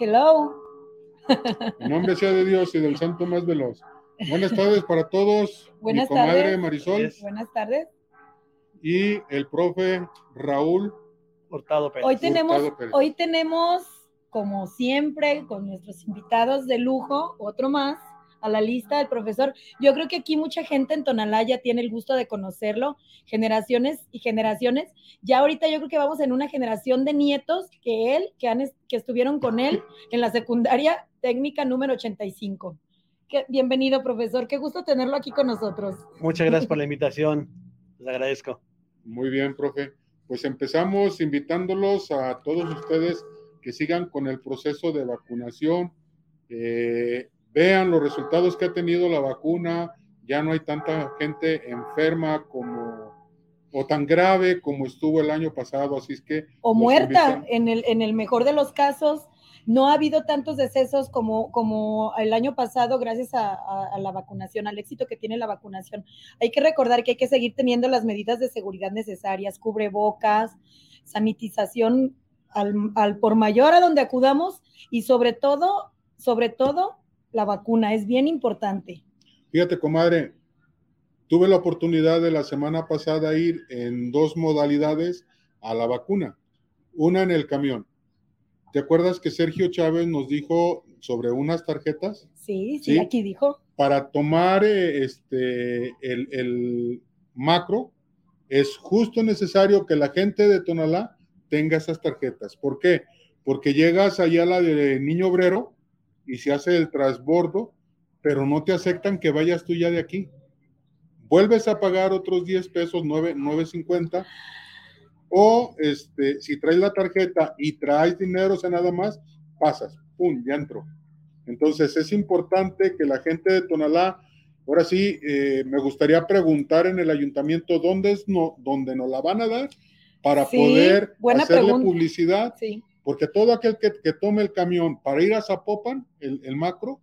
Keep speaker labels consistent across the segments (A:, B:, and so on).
A: Hello.
B: En nombre sea de Dios y del Santo más veloz. Buenas tardes para todos.
A: Buenas
B: mi comadre
A: tardes.
B: Marisol
A: Buenas tardes.
B: y el profe Raúl.
C: Hurtado Pérez.
A: Hoy tenemos,
B: Hurtado Pérez.
A: hoy tenemos, como siempre, con nuestros invitados de lujo, otro más a la lista del profesor. Yo creo que aquí mucha gente en Tonalá ya tiene el gusto de conocerlo, generaciones y generaciones. Ya ahorita yo creo que vamos en una generación de nietos que él, que, han, que estuvieron con él en la secundaria técnica número 85. Qué- bienvenido, profesor. Qué gusto tenerlo aquí con nosotros.
C: Muchas gracias por la invitación. Les agradezco.
B: Muy bien, profe. Pues empezamos invitándolos a todos ustedes que sigan con el proceso de vacunación. Eh, vean los resultados que ha tenido la vacuna. Ya no hay tanta gente enferma como o tan grave como estuvo el año pasado. Así es que
A: o muerta
B: invitan-
A: en el, en el mejor de los casos. No ha habido tantos decesos como, como el año pasado gracias a, a- a la vacunación, al éxito que tiene la vacunación. Hay que recordar que hay que seguir teniendo las medidas de seguridad necesarias, cubrebocas, sanitización al, al por mayor a donde acudamos y sobre todo, sobre todo, la vacuna es bien importante.
B: Fíjate, comadre, tuve la oportunidad de la semana pasada ir en dos modalidades a la vacuna. Una en el camión. ¿Te acuerdas que Sergio Chávez nos dijo sobre unas tarjetas
A: Sí, sí,
B: Sí.
A: aquí dijo.
B: para tomar eh, este, el, el macro? Es justo necesario que la gente de Tonalá tenga esas tarjetas. ¿Por qué? Porque llegas allá a la de Niño Obrero y se hace el transbordo, pero no te aceptan que vayas tú ya de aquí. Vuelves a pagar otros 10 pesos, 9, 9.50. O este, si traes la tarjeta y traes dinero, o sea, nada más, pasas, pum, ya entró. Entonces es importante que la gente de Tonalá, ahora sí, eh, me gustaría preguntar en el ayuntamiento dónde es no, dónde nos la van a dar para
A: Sí,
B: poder hacerle
A: pregunta.
B: publicidad,
A: Sí.
B: Porque todo aquel que, que tome el camión para ir a Zapopan, el, el macro,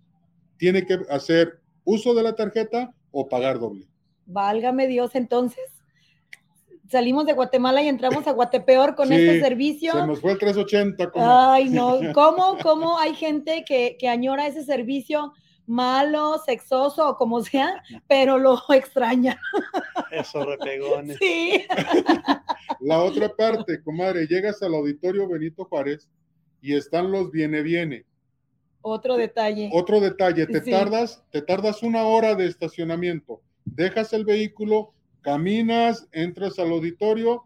B: tiene que hacer uso de la tarjeta o pagar doble.
A: Válgame Dios, entonces salimos de Guatemala y entramos a Guatepeor con
B: Sí,
A: este servicio.
B: Se nos fue el 380. como-
A: Ay, no, ¿cómo, cómo hay gente que, que añora ese servicio malo, sexoso o como sea, pero lo extraña?
C: Eso, repegones.
A: Sí.
B: La otra parte, comadre, llegas al auditorio Benito Juárez y están los viene viene.
A: Otro detalle.
B: Otro detalle, te
A: Sí.
B: tardas, te tardas una hora de estacionamiento, dejas el vehículo, caminas, entras al auditorio,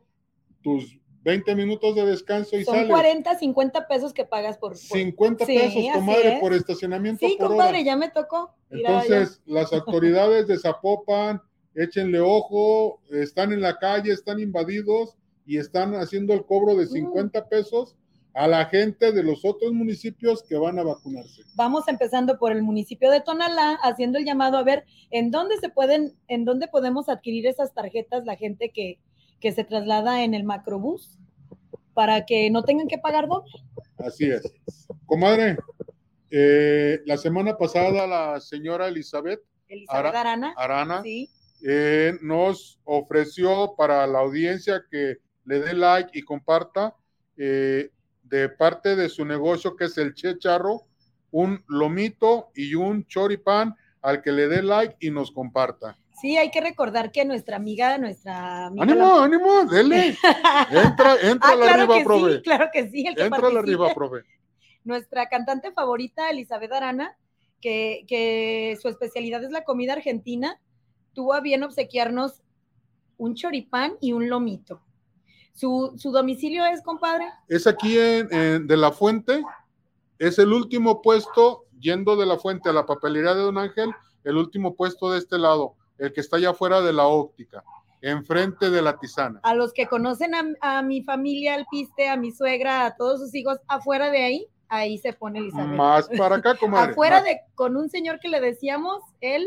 B: tus 20 minutos de descanso y
A: Son
B: sales.
A: 40, 50 pesos que pagas por... por-
B: 50
A: Sí,
B: pesos, comadre,
A: es.
B: por estacionamiento
A: Sí,
B: por
A: compadre,
B: hora.
A: ya me tocó.
B: Entonces, las autoridades de Zapopan, échenle ojo, están en la calle, están invadidos y están haciendo el cobro de
A: Mm.
B: 50 pesos a la gente de los otros municipios que van a vacunarse.
A: vamos empezando por el municipio de Tonalá, haciendo el llamado a ver en dónde se pueden, en dónde podemos adquirir esas tarjetas la gente que, que se traslada en el macrobús para que no tengan que pagar doble.
B: Así es. Comadre, eh, la semana pasada la señora Elizabeth
A: Elizabeth
B: Ara-
A: Arana.
B: Arana
A: Sí,
B: eh, nos ofreció para la audiencia que le dé like y comparta eh, de parte de su negocio que es el Che Charro, un lomito y un choripán al que le dé like y nos comparta.
A: Sí, hay que recordar que nuestra amiga, nuestra amiga.
B: ¡Ánimo, ánimo! ¡Dele! Entra, entra
A: Ah,
B: la
A: claro
B: arriba, profe.
A: sí, claro que sí. el que
B: Entra la arriba, profe.
A: nuestra cantante favorita, Elizabeth Arana, que, que su especialidad es la comida argentina, tuvo a bien obsequiarnos un choripán y un lomito. ¿Su, su domicilio es, compadre?
B: Es aquí en, en- de la fuente, es el último puesto, yendo de la fuente a la papelería de Don Ángel, el último puesto de este lado, el que está allá afuera de la óptica, enfrente de la tisana.
A: A los que conocen a, a mi familia, al piste, a mi suegra, a todos sus hijos, afuera de ahí, ahí se pone Elizabeth.
B: Más para acá, comadre.
A: afuera
B: más.
A: de, con un señor que le decíamos, él.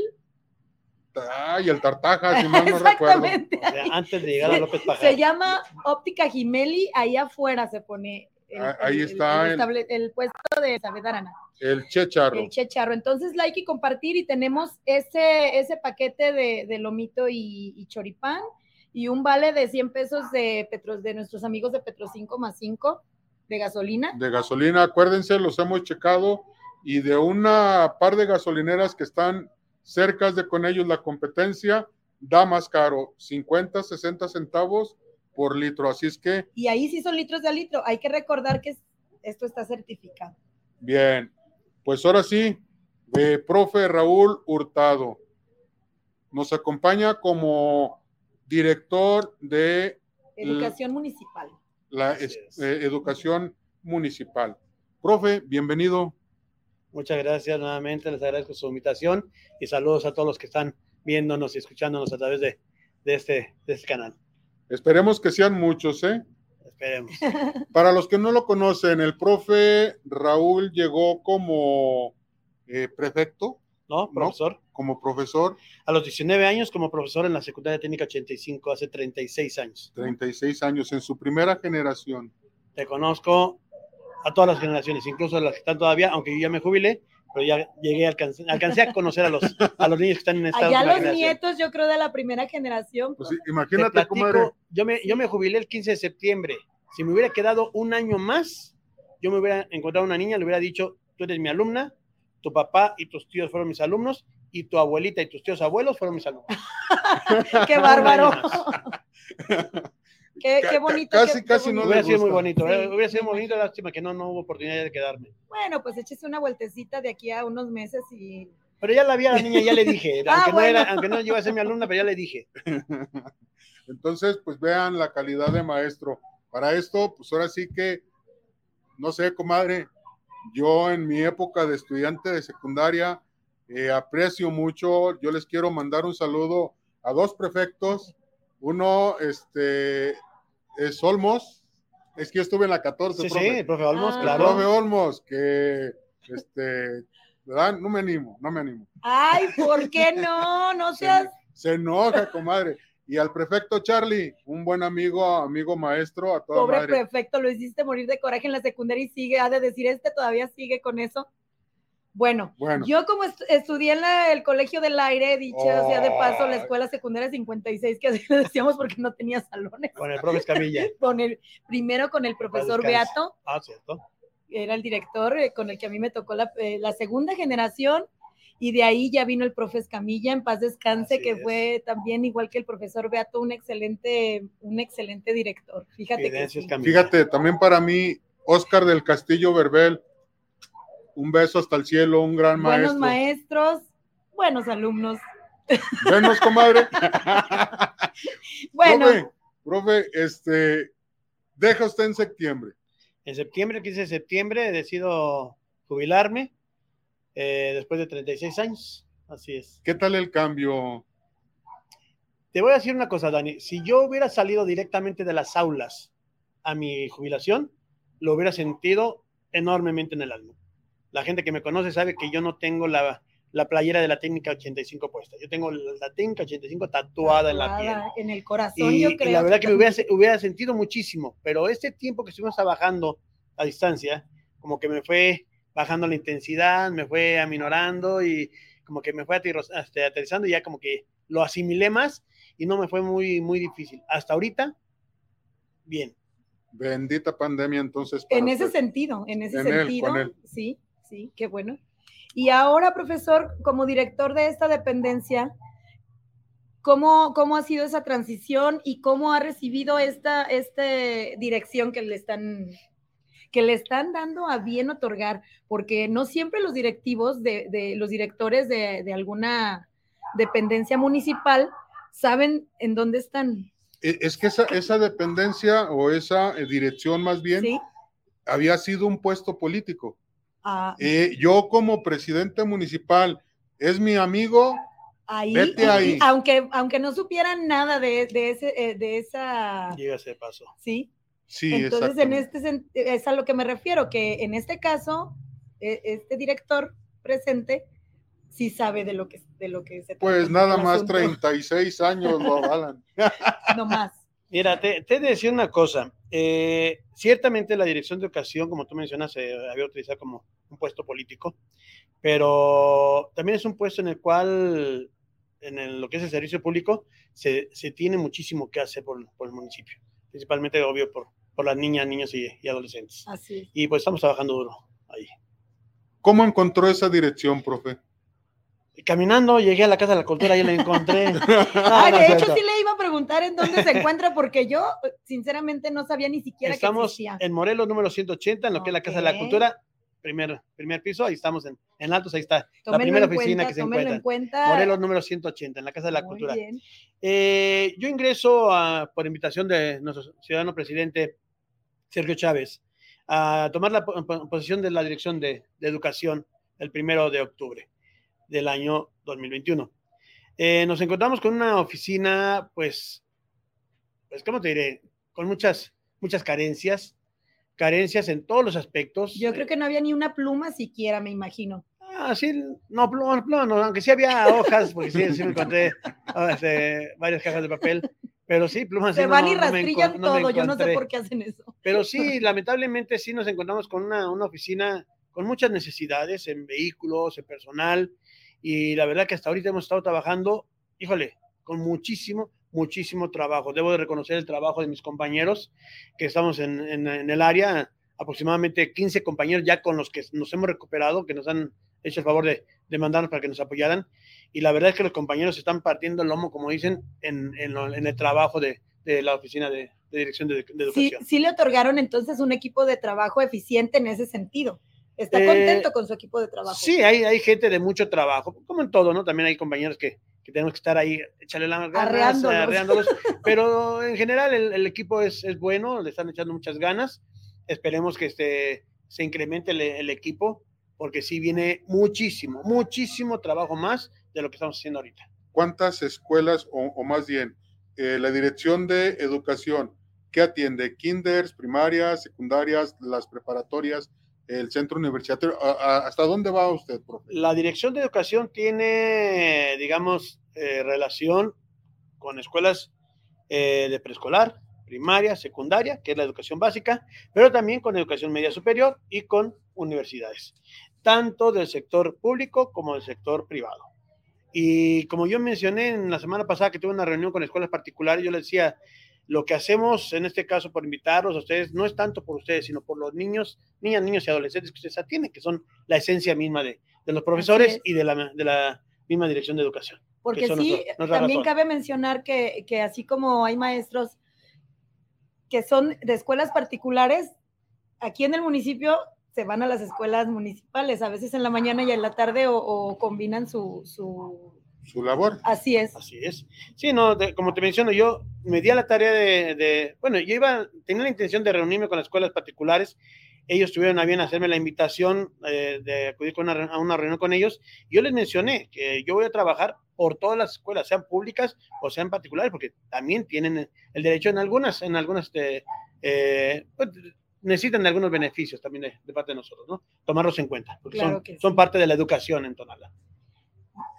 B: Ay, el tartaja, si mal no recuerdo.
A: Exactamente.
C: O sea, antes de llegar a López
A: Se
C: Pajar.
A: llama Óptica Jimeli, ahí afuera se pone el,
B: Ah, ahí
A: el-
B: está
A: el, puesto de Arana,
B: El checharro.
A: el checharro. Entonces, like y compartir y tenemos ese, ese paquete de, de lomito y, y choripán y un vale de 100 pesos de, Petro, de nuestros amigos de Petro 5 más 5 de gasolina.
B: de gasolina. Acuérdense, los hemos checado y de una par de gasolineras que están cerca de con ellos la competencia, da más caro, 50, 60 centavos por litro. Así es que,
A: Y ahí sí son litros de a litro. Hay que recordar que esto está certificado.
B: bien, pues ahora sí, eh, profe Raúl Hurtado nos acompaña como director de
A: Educación municipal.
B: la es. eh, educación municipal. Profe, bienvenido.
C: Muchas gracias nuevamente, les agradezco su invitación y saludos a todos los que están viéndonos y escuchándonos a través de, de este, de este canal.
B: Esperemos que sean muchos, ¿eh?
C: Esperemos.
B: Para los que no lo conocen, el profe Raúl llegó como eh, prefecto,
C: ¿No, profesor?
B: como profesor,
C: A los 19 años como profesor en la secundaria técnica 85, hace 36 años.
B: 36 años, en su primera generación.
C: Te conozco a todas las generaciones, incluso a las que están todavía, aunque yo ya me jubilé, pero ya llegué, alcancé, alcancé a conocer a los, a los niños que están en esta
A: Allá los nietos, yo creo, de la primera generación.
B: Pues, imagínate,
C: platico,
B: comadre.
C: yo, me, yo me jubilé el 15 de septiembre. Si me hubiera quedado un año más, yo me hubiera encontrado una niña, le hubiera dicho, tú eres mi alumna, tu papá y tus tíos fueron mis alumnos, y tu abuelita y tus tíos abuelos fueron mis alumnos.
A: Qué bárbaro. Qué, qué bonito.
B: casi,
A: qué- qué
B: casi no
A: bonito.
B: le
C: hubiera sido muy bonito, ¿eh?
A: Sí.
C: hubiera sido muy bonito, lástima que no, no hubo oportunidad de quedarme.
A: Bueno, pues échese una vueltecita de aquí a unos meses y.
C: Pero ya la vi a la niña, ya le dije,
A: Ah,
C: aunque, no era, aunque no iba a ser mi alumna, pero ya le dije.
B: Entonces, pues vean la calidad de maestro. Para esto, pues ahora sí que, no sé, comadre, yo en mi época de estudiante de secundaria eh, aprecio mucho, yo les quiero mandar un saludo a dos prefectos, uno, este, es Olmos, es que yo estuve en la 14,
C: Sí, sí,
B: profe.
C: el profe Olmos,
A: Ah.
B: El
C: claro.
B: profe Olmos, que, este, ¿verdad? No me animo, no me animo.
A: Ay, ¿por qué no? No
B: Se,
A: seas.
B: se enoja, comadre. Y al prefecto Charlie, un buen amigo, amigo maestro, a toda
A: Pobre
B: madre.
A: prefecto, lo hiciste morir de coraje en la secundaria y sigue, ha de decir, este todavía sigue con eso. Bueno,
B: Bueno,
A: yo como estu- estudié en la- el Colegio del Aire, dicho sea de paso, la
B: Ay.
A: escuela secundaria 56, que así le decíamos porque no tenía salones.
C: Con el profe Escamilla.
A: Con el, primero con el profesor. Beato,
C: Ah, cierto.
A: era el director eh, con el que a mí me tocó la, eh, la segunda generación, y de ahí ya vino el profe Escamilla, en paz descanse,
C: Así
A: que
C: es.
A: fue también, igual que el profesor Beato, un excelente, un excelente director. Fíjate que sí.
B: Fíjate, también para mí, Oscar del Castillo Verbel, un beso hasta el cielo, un gran
A: buenos
B: maestro.
A: maestros, buenos alumnos.
B: Venos, comadre.
A: Bueno,
B: Profe, profe, este, deja usted en septiembre.
C: En septiembre, el 15 de septiembre, decido jubilarme eh, después de 36 años. Así es.
B: ¿Qué tal el cambio?
C: Te voy a decir una cosa, Dani. Si yo hubiera salido directamente de las aulas a mi jubilación, lo hubiera sentido enormemente en el alma. La gente que me conoce sabe que yo no tengo la, la playera de la técnica 85 puesta. Yo tengo la, la técnica 85 tatuada en la piel.
A: en el corazón,
C: Y,
A: yo
C: y
A: creo.
C: la verdad que me hubiera, hubiera sentido muchísimo, pero este tiempo que estuvimos trabajando a distancia, como que me fue bajando la intensidad, me fue aminorando y como que me fue este, aterrizando y ya como que lo asimilé más y no me fue muy, muy difícil. Hasta ahorita, bien.
B: Bendita pandemia, entonces.
A: En ese
B: usted.
A: sentido, en ese
B: En él,
A: sentido,
B: con él.
A: sí, sí, qué bueno. Y ahora, profesor, como director de esta dependencia, ¿cómo, cómo ha sido esa transición y cómo ha recibido esta, esta dirección que le están que le están dando a bien otorgar, porque no siempre los directivos de, de los directores de, de alguna dependencia municipal saben en dónde están.
B: E- Es que esa, esa dependencia o esa eh, dirección más bien
A: ¿sí?
B: había sido un puesto político.
A: Ah,
B: Eh, yo como presidente municipal, es mi amigo,
A: ahí,
B: vete ahí.
A: aunque, aunque no supieran nada de, de, ese, eh, de esa,
C: Llega ese paso.
A: sí.
B: sí,
A: Entonces, en este sen- es a lo que me refiero, que en este caso, e- este director presente sí sabe de lo que, de lo que se
B: Pues nada más
A: asunto,
B: 36 años lo avalan.
A: No más.
C: Mira, te, te he de decir una cosa. Eh, ciertamente la dirección de educación, como tú mencionas, se había utilizado como un puesto político, pero también es un puesto en el cual, en el- lo que es el servicio público, se, se tiene muchísimo que hacer por, por el municipio, principalmente, obvio, por, por las niñas, niños y, y adolescentes.
A: Así.
C: Y pues estamos trabajando duro ahí.
B: ¿Cómo encontró esa dirección, profe?
C: Caminando llegué a la Casa de la Cultura y la encontré.
A: Ah,
C: no
A: de hecho,
C: cierto.
A: sí le iba a preguntar en dónde se encuentra, porque yo, sinceramente, no sabía ni siquiera que
C: Estamos
A: existía.
C: en Morelos número 180, en lo que es la Casa de la. Cultura, primer, primer piso, ahí estamos en, en Altos, ahí está la
A: Tómenlo
C: primera
A: en
C: oficina
A: cuenta,
C: que se encuentra.
A: en cuenta.
C: Morelos número 180, en la Casa de la
A: Muy
C: Cultura. Eh, yo ingreso a- por invitación de nuestro ciudadano presidente Sergio Chávez a tomar la po- po- posición de la dirección de, de educación el primero de octubre del año 2021. Eh, nos encontramos con una oficina, pues, pues, ¿cómo te diré? Con muchas, muchas carencias, carencias en todos los aspectos.
A: Yo creo que no había ni una pluma siquiera, me imagino.
C: Ah, sí, no, pluma, pluma, no, aunque sí había hojas, porque sí, sí me encontré ah, este, varias cajas de papel, pero sí, plumas.
A: Se
C: sí,
A: van
C: no,
A: y rastrillan
C: no
A: todo, yo no sé por qué hacen eso.
C: Pero sí, lamentablemente sí nos encontramos con una, una oficina con muchas necesidades en vehículos, en personal, y la verdad que hasta ahorita hemos estado trabajando, híjole, con muchísimo, muchísimo trabajo. Debo de reconocer el trabajo de mis compañeros que estamos en, en- en el área, aproximadamente 15 compañeros ya con los que nos hemos recuperado, que nos han hecho el favor de, de mandarnos para que nos apoyaran. Y la verdad es que los compañeros están partiendo el lomo, como dicen, en, en lo- el trabajo de, de la oficina de, de dirección de, de
A: Sí,
C: educación.
A: sí le otorgaron entonces un equipo de trabajo eficiente en ese sentido. Está
C: Eh,
A: contento con su equipo de trabajo.
C: Sí, hay, hay gente de mucho trabajo, como en todo, ¿no? También hay compañeros que, que tenemos que estar ahí, echarle la ganas,
A: Arreándolos.
C: arreándolos, pero en general el, el equipo es, es bueno, le están echando muchas ganas. Esperemos que este, se incremente el, el equipo, porque sí viene muchísimo, muchísimo trabajo más de lo que estamos haciendo ahorita.
B: ¿Cuántas escuelas, o, o más bien, eh, la dirección de educación, ¿qué atiende? Kinders, primarias, secundarias, las preparatorias, el centro universitario. ¿A- a- ¿Hasta dónde va usted?
C: La dirección de educación tiene, digamos, eh, relación con escuelas eh, de preescolar, primaria, secundaria, que es la educación básica, pero también con educación media superior y con universidades, tanto del sector público como del sector privado. Y como yo mencioné en la semana pasada que tuve una reunión con escuelas particulares, yo les decía, lo que hacemos en este caso por invitarlos a ustedes no es tanto por ustedes, sino por los niños, niñas, niños y adolescentes que ustedes atienden, que son la esencia misma de, de los profesores
A: es.
C: y de la, de la misma dirección de educación.
A: Porque sí, también
C: razón.
A: cabe mencionar que, que así como hay maestros que son de escuelas particulares, aquí en el municipio se van a las escuelas municipales, a veces en la mañana y en la tarde o, o combinan su, su...
B: Su labor.
A: Así es.
C: Así es. Sí, no, de- como te menciono, yo me di a la tarea de, de- bueno, yo iba, tenía la intención de reunirme con las escuelas particulares. Ellos tuvieron a bien hacerme la invitación eh, de acudir con una a una reunión con ellos. Yo les mencioné que yo voy a trabajar por todas las escuelas, sean públicas o sean particulares, porque también tienen el derecho en algunas, en algunas, este, eh, pues, necesitan de algunos beneficios también de, de parte de nosotros, ¿no? Tomarlos en cuenta, porque
A: Claro
C: son,
A: que sí.
C: son parte de la educación en Tonalá.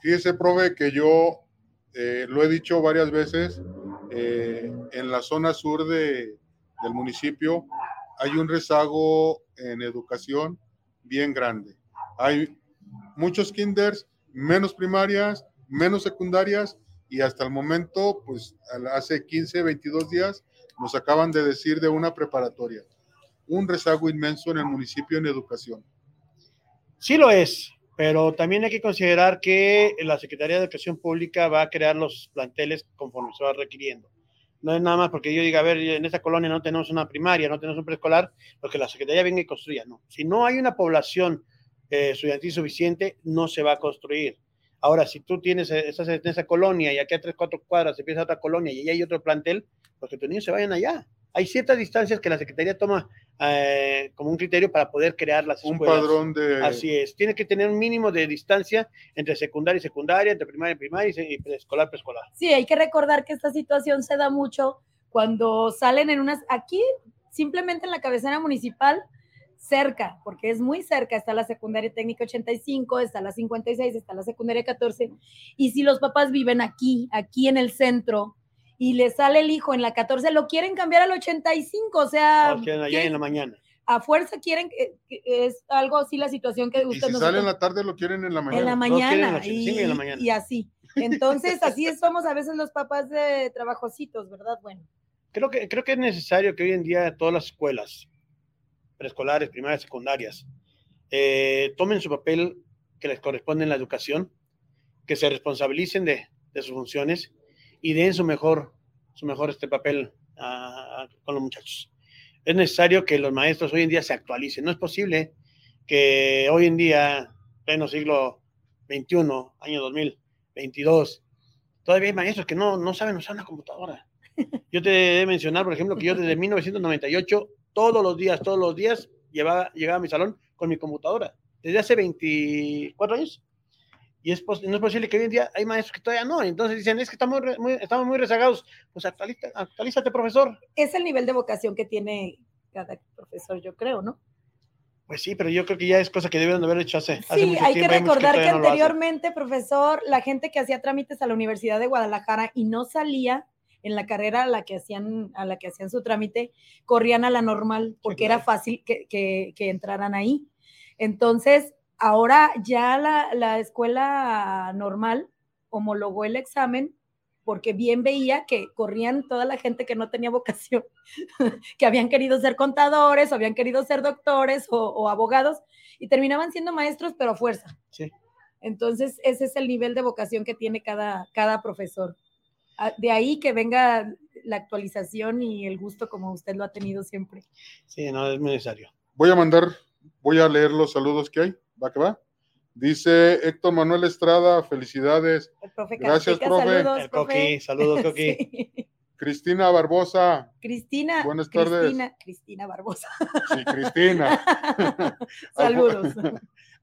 B: Fíjese, profe, que yo eh, lo he dicho varias veces, eh, en la zona sur de, del municipio hay un rezago en educación bien grande. Hay muchos kinders, menos primarias, menos secundarias y hasta el momento, pues hace 15, 22 días, nos acaban de decir de una preparatoria. Un rezago inmenso en el municipio en educación.
C: Sí lo es, pero también hay que considerar que la Secretaría de Educación Pública va a crear los planteles conforme se va requiriendo. No es nada más porque yo diga, a ver, en esta colonia no tenemos una primaria, no tenemos un preescolar, lo que la Secretaría venga y construya, no. Si no hay una población eh, estudiantil suficiente, no se va a construir. Ahora, si tú tienes, eh, estás en esa colonia y aquí a tres, cuatro cuadras empieza otra colonia y ahí hay otro plantel, pues que tus niños se vayan allá. Hay ciertas distancias que la Secretaría toma eh, como un criterio para poder crear las
B: Un
C: escuelas.
B: padrón de...
C: Así es, tiene que tener un mínimo de distancia entre secundaria y secundaria, entre primaria y primaria y preescolar, preescolar.
A: Sí, hay que recordar que esta situación se da mucho cuando salen en unas, aquí simplemente en la cabecera municipal, cerca, porque es muy cerca, está la secundaria técnica 85, está la 56, está la secundaria 14, y si los papás viven aquí, aquí en el centro, y le sale el hijo en la 14, lo quieren cambiar al 85, o sea,
C: quedan allá
A: ¿qué-
C: en la mañana.
A: a fuerza quieren, que- que es algo así la situación que
B: Y
A: usted
B: si
A: nos
B: sale en la tarde, lo quieren en la mañana.
A: en la mañana, y,
C: y en la mañana.
A: y así. Entonces, así somos a veces los papás de trabajositos, ¿verdad? Bueno,
C: creo que, creo que es necesario que hoy en día todas las escuelas, preescolares, primarias, secundarias, eh, tomen su papel que les corresponde en la educación, que se responsabilicen de, de sus funciones y den su mejor, su mejor este papel a- a- con los muchachos. Es necesario que los maestros hoy en día se actualicen. No es posible que hoy en día, pleno siglo XXI, año 2022, todavía hay maestros que no, no saben usar una computadora. Yo te he de mencionar, por ejemplo, que yo desde 1998, todos los días, todos los días, llevaba, llegaba a mi salón con mi computadora. Desde hace 24 años. Y es no es posible que hoy en día hay maestros que todavía no. Entonces dicen, es que estamos muy, estamos muy rezagados. Pues actualiza- actualízate, profesor.
A: Es el nivel de vocación que tiene cada profesor, yo creo, ¿no?
C: Pues sí, pero yo creo que ya es cosa que debieron haber hecho hace, hace
A: Sí,
C: mucho
A: hay que
C: tiempo. muchos
A: recordar que,
C: no hacen.
A: anteriormente, profesor, la gente que hacía trámites a la Universidad de Guadalajara y no salía en la carrera a la que hacían, a la que hacían su trámite, corrían a la normal porque era
C: claro.
A: fácil que, que- que entraran ahí. Entonces, ahora ya la, la escuela normal homologó el examen porque bien veía que corrían toda la gente que no tenía vocación, que habían querido ser contadores o habían querido ser doctores o, o abogados y terminaban siendo maestros, pero a fuerza.
C: Sí.
A: Entonces, ese es el nivel de vocación que tiene cada, cada profesor. Ah, De ahí que venga la actualización y el gusto como usted lo ha tenido siempre.
C: Sí, no, es necesario.
B: Voy a mandar, voy a leer los saludos que hay. ¿Va que va? Dice Héctor Manuel Estrada, felicidades.
A: El profe
B: Gracias, profe.
A: saludos,
C: El
A: profe.
C: Coqui, saludos, Coqui.
A: Sí.
B: Cristina Barbosa,
A: Cristina.
B: Buenas tardes.
A: Cristina, Cristina Barbosa.
B: sí, Cristina.
A: Saludos.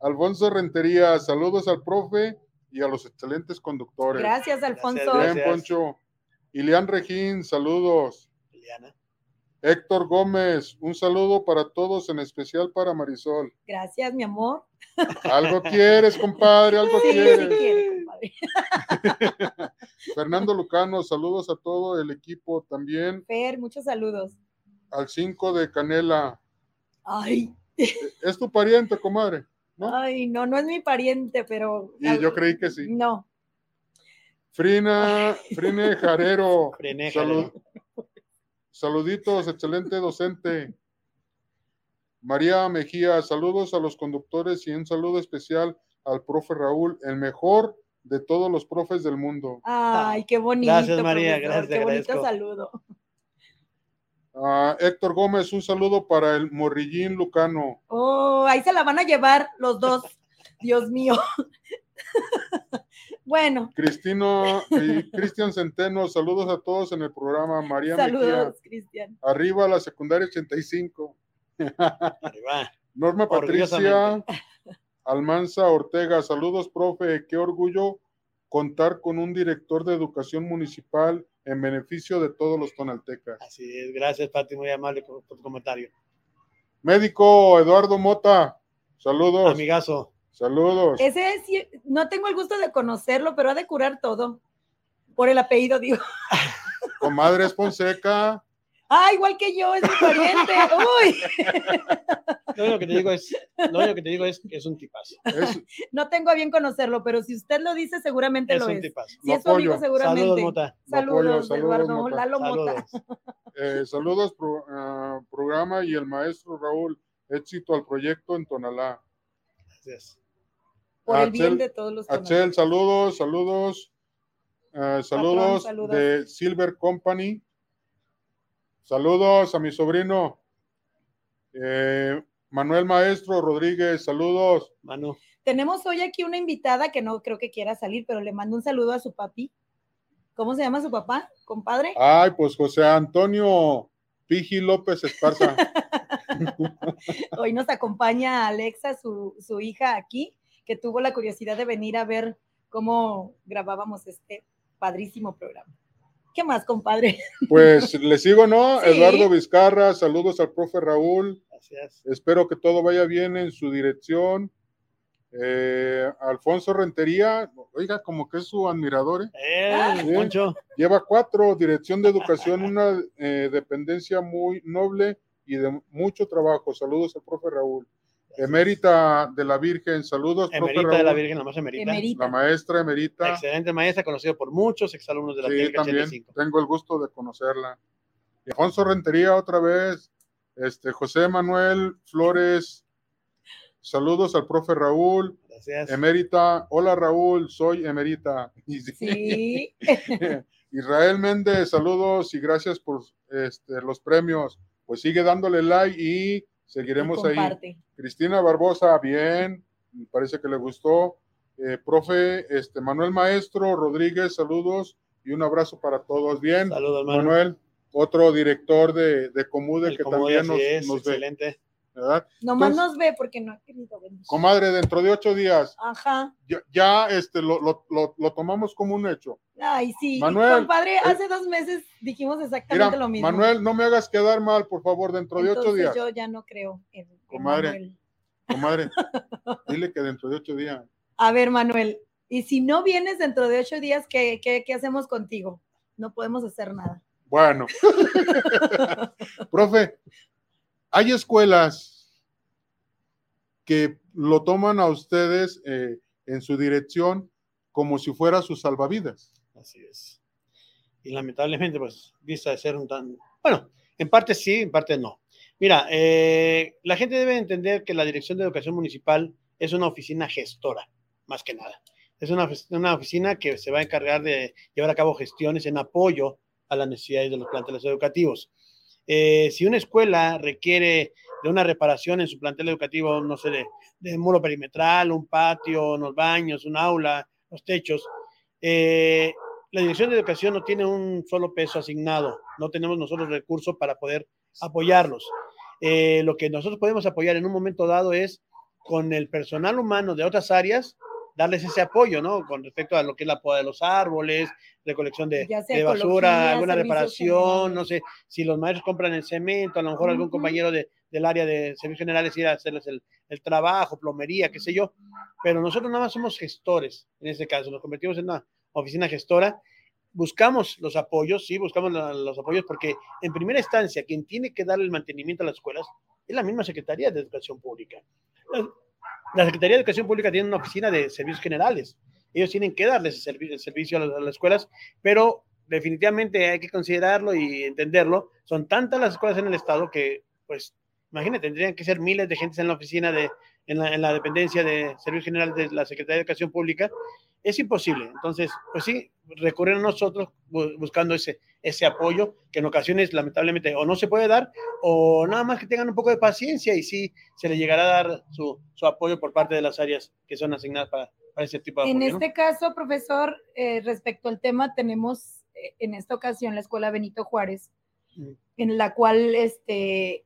B: Alfonso Rentería, saludos al profe y a los excelentes conductores.
A: Gracias, Alfonso.
C: Gracias.
B: Bien, Poncho. Ilian Regín, saludos.
C: Liliana.
B: Héctor Gómez, un saludo para todos, en especial para Marisol.
A: Gracias, mi amor.
B: Algo quieres, compadre, algo
A: Sí, sí
B: quieres.
A: quiere, compadre.
B: Fernando Lucano, saludos a todo el equipo también.
A: Fer, muchos saludos.
B: Al 5 de Canela.
A: Ay,
B: ¿Es tu pariente, comadre? ¿No?
A: ay, no, no es mi pariente, pero.
B: Y yo creí que sí.
A: No.
B: Frina, Frine Jarero.
C: Frené,
B: Salud- saluditos, excelente docente. María Mejía, saludos a los conductores y un saludo especial al profe Raúl, el mejor de todos los profes del mundo.
A: Ay, qué bonito.
C: Gracias, María,
A: profesor,
C: gracias,
A: Qué bonito saludo.
B: Héctor Gómez, un saludo para el Morrillín Lucano.
A: Oh, ahí se la van a llevar los dos. Dios mío. Bueno,
B: Cristino y Cristian Centeno, saludos a todos en el programa. María Mejía,
A: saludos, Cristian.
B: arriba la secundaria 85.
C: Arriba.
B: Norma Patricia. Almanza Ortega, saludos, profe. Qué orgullo contar con un director de educación municipal en beneficio de todos los tonaltecas.
C: Así es, gracias, Pati, muy amable por, por tu comentario.
B: Médico Eduardo Mota, saludos.
C: Amigazo.
B: Saludos.
A: Ese sí, no tengo el gusto de conocerlo, pero ha de curar todo. Por el apellido, digo.
B: Comadre Fonseca.
A: Ah, igual que yo, es mi pariente. Uy,
C: Lo único que te digo es, lo único que te digo es que es un tipazo.
B: Es,
A: no tengo a bien conocerlo, pero si usted lo dice, seguramente
C: Es
A: lo
C: un
A: es.
C: tipazo.
A: Si
B: Lo
A: es su amigo, seguramente.
C: Saludos, Mota.
A: Saludos,
B: saludos,
A: Eduardo.
B: Mota.
A: Lalo Mota.
C: Saludos.
B: eh, saludos, pro- ah, programa y el maestro Raúl. Éxito al proyecto en Tonalá.
C: Gracias.
A: Por el bien
B: Axel-
A: de todos los
B: saludos, saludos. eh, saludos,
A: saludos.
B: de Silver Company. Saludos a mi sobrino. Eh, Manuel Maestro Rodríguez, saludos.
C: Manu.
A: Tenemos hoy aquí una invitada que no creo que quiera salir, pero le mando un saludo a su papi. ¿Cómo se llama su papá, compadre?
B: Ay, pues José Antonio Piji López Esparza.
A: Hoy nos acompaña Alexa, su, su hija aquí, que tuvo la curiosidad de venir a ver cómo grabábamos este padrísimo programa. ¿Qué más, compadre?
B: Pues le sigo, ¿no?
A: Sí.
B: Eduardo Vizcarra, saludos al profe Raúl.
C: Gracias.
B: Espero que todo vaya bien en su dirección. Eh, Alfonso Rentería, oiga, como que es su admirador, ¿eh?
C: Eh,
B: Sí.
C: Poncho.
B: Lleva cuatro, Dirección de Educación, una eh, dependencia muy noble y de mucho trabajo. Saludos al profe Raúl. Emérita de la Virgen, saludos, profe
C: Emerita de la Virgen, la más emerita.
A: Emerita.
B: La maestra emerita.
C: Excelente maestra, conocido por muchos exalumnos de la
B: Sí, también
C: 85.
B: tengo el gusto de conocerla. Alfonso Rentería otra vez, este, José Manuel Flores, saludos al profe Raúl,
C: Gracias.
B: Emérita, hola Raúl, soy Emerita.
A: Sí.
B: Israel Méndez, saludos y gracias por este, los premios. Pues sigue dándole like y seguiremos ahí. Cristina Barbosa, bien, me parece que le gustó. Eh, profe este, Manuel Maestro Rodríguez, saludos y un abrazo para todos. Bien,
C: Saludos.
B: Manuel, otro director de, de Comude
C: El
B: que también nos,
C: es,
B: nos ve,
C: excelente.
B: ¿Verdad?
A: Nomás
B: Entonces-
A: nos ve porque no ha querido venir.
B: Comadre, dentro de ocho días,
A: Ajá.
B: ya, ya, este, lo, lo- lo- lo tomamos como un hecho.
A: Ay, sí.
B: Manuel,
A: Compadre, hace dos meses dijimos exactamente
B: Mira,
A: lo mismo.
B: Manuel, no me hagas quedar mal, por favor, dentro de ocho días.
A: yo ya no creo en, en
B: Comadre.
A: Manuel.
B: Comadre, dile que dentro de ocho días.
A: A ver, Manuel, y si no vienes dentro de ocho días, ¿qué, qué, qué hacemos contigo? No podemos hacer nada.
B: Bueno. Profe, hay escuelas que lo toman a ustedes eh, en su dirección como si fuera su salvavidas.
C: Así es. Y lamentablemente, pues, vista de ser un tan... Bueno, en parte sí, en parte no. Mira, eh, la gente debe entender que la Dirección de Educación Municipal es una oficina gestora, más que nada. Es una, una oficina que se va a encargar de llevar a cabo gestiones en apoyo a las necesidades de los planteles educativos. Eh, si una escuela requiere de una reparación en su plantel educativo, no sé, de, de muro perimetral, un patio, unos baños, un aula, los techos, eh, la Dirección de Educación no tiene un solo peso asignado, no tenemos nosotros recursos para poder apoyarlos. Eh, lo que nosotros podemos apoyar en un momento dado es con el personal humano de otras áreas, darles ese apoyo, ¿no? Con respecto a lo que es la poda de los árboles, recolección de, basura, alguna reparación, no sé, si los maestros compran el cemento, a lo mejor algún compañero de, del área de servicios generales ir a hacerles el, el trabajo, plomería, qué sé yo, pero nosotros nada más somos gestores, en este caso, nos convertimos en una oficina gestora, buscamos los apoyos, sí, buscamos la- los apoyos porque en primera instancia quien tiene que darle el mantenimiento a las escuelas es la misma Secretaría de Educación Pública. La, Secretaría de Educación Pública tiene una oficina de servicios generales, ellos tienen que darles el servicio, el servicio a, las, a las escuelas, pero definitivamente hay que considerarlo y entenderlo, son tantas las escuelas en el estado que, pues, imagínate, tendrían que ser miles de gentes en la oficina de, en la, en la dependencia de servicios generales de la Secretaría de Educación Pública, es imposible. Entonces, pues sí, recurren a nosotros bu- buscando ese, ese apoyo que en ocasiones lamentablemente o no se puede dar o nada más que tengan un poco de paciencia y sí se les llegará a dar su, su apoyo por parte de las áreas que son asignadas para, para ese tipo de
A: En
C: apoyo. ¿no?
A: este caso, profesor, eh, respecto al tema, tenemos eh, en esta ocasión la escuela Benito Juárez,
C: Mm.
A: en la cual este,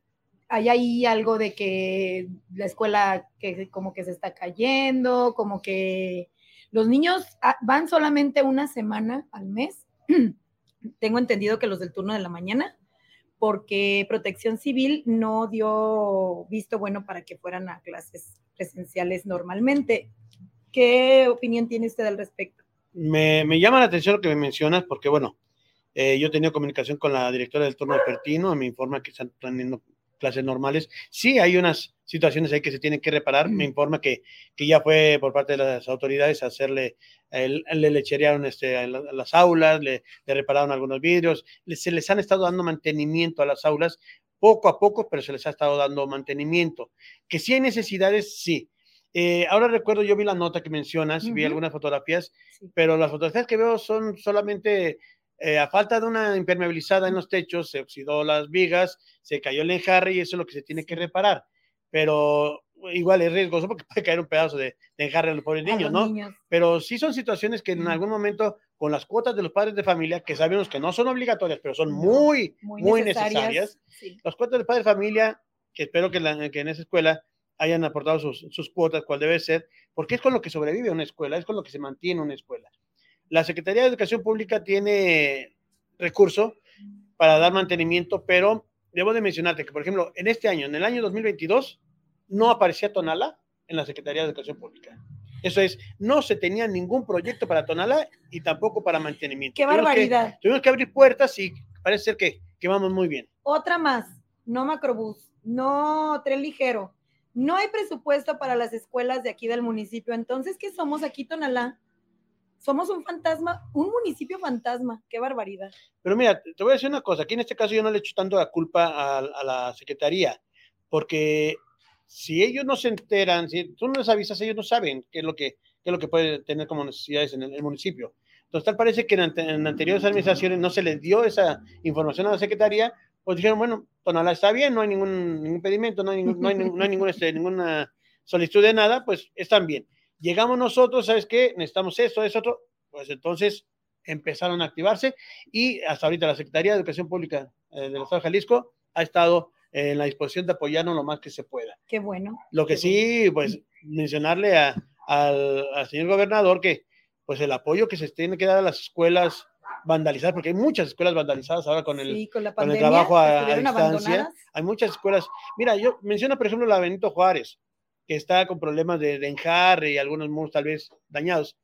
A: hay ahí algo de que la escuela que como que se está cayendo, como que los niños ah, van solamente una semana al mes. Tengo entendido que los del turno de la mañana, porque Protección Civil no dio visto bueno para que fueran a clases presenciales normalmente. ¿Qué opinión tiene usted al respecto?
C: Me, llama la atención lo que me mencionas, porque bueno, eh, yo he tenido comunicación con la directora del turno pertino, me informa que están teniendo clases normales. Sí, hay unas situaciones ahí que se tienen que reparar. Me informa que, que ya fue por parte de las autoridades hacerle, el- le lecherearon este, las aulas, le, le repararon algunos vidrios, se les han estado dando mantenimiento a las aulas poco a poco, pero se les ha estado dando mantenimiento. Que sí hay necesidades, sí. Eh, ahora recuerdo, yo vi la nota que mencionas, vi
A: Ujú.
C: algunas fotografías,
A: Sí.
C: pero las fotografías que veo son solamente eh, a falta de una impermeabilizada en los techos, se oxidó las vigas, se cayó el enjarre y eso es lo que se tiene que reparar. Pero igual es riesgoso porque puede caer un pedazo de, de enjarre a los pobres niños, ¿no?
A: niños.
C: Pero sí son situaciones que en algún momento, con las cuotas de los padres de familia, que sabemos que no son obligatorias, pero son muy, muy,
A: Muy
C: necesarias,
A: necesarias. sí.
C: las cuotas de padre de familia, que espero que, la- que en esa escuela hayan aportado sus, sus cuotas, cual debe ser, porque es con lo que sobrevive una escuela, es con lo que se mantiene una escuela. La Secretaría de Educación Pública tiene recurso para dar mantenimiento, pero debo de mencionarte que, por ejemplo, en este año, en el año 2022, no aparecía Tonala en la Secretaría de Educación Pública. Eso es, no se tenía ningún proyecto para Tonala y tampoco para mantenimiento.
A: Qué
C: Tuvimos que-
A: barbaridad.
C: tuvimos que abrir puertas y parece ser que, que vamos muy bien.
A: Otra más, no macrobús, no tren ligero. No hay presupuesto para las escuelas de aquí del municipio. Entonces, ¿qué somos aquí, Tonalá? Somos un fantasma, un municipio fantasma, qué barbaridad.
C: Pero mira, te voy a decir una cosa, aquí en este caso yo no le echo tanto la culpa a, la Secretaría, porque si ellos no se enteran, si tú no les avisas, ellos no saben qué es lo que, es lo que puede tener como necesidades en el, el municipio. Entonces, tal parece que en, en anteriores administraciones no se les dio esa información a la Secretaría, pues dijeron, bueno, Tonalá está bien, no hay ningún, ningún pedimento, no hay, no hay ningún, este, ninguna solicitud de nada, pues están bien. Llegamos nosotros, ¿sabes qué? Necesitamos esto, eso, otro. Pues entonces empezaron a activarse y hasta ahorita la Secretaría de Educación Pública eh, del Estado de Jalisco ha estado eh, en la disposición de apoyarnos lo más que se pueda.
A: Qué bueno.
C: Lo que sí, pues mencionarle a- al, al señor gobernador que pues el apoyo que se tiene que dar a las escuelas vandalizadas, porque hay muchas escuelas vandalizadas ahora con el,
A: sí, con la
C: con el
A: pandemia
C: trabajo a- a distancia.
A: abandonadas.
C: hay muchas escuelas. Mira, yo menciono, por ejemplo, la Benito Juárez, que está con problemas de, de enjarre y algunos muros tal vez dañados.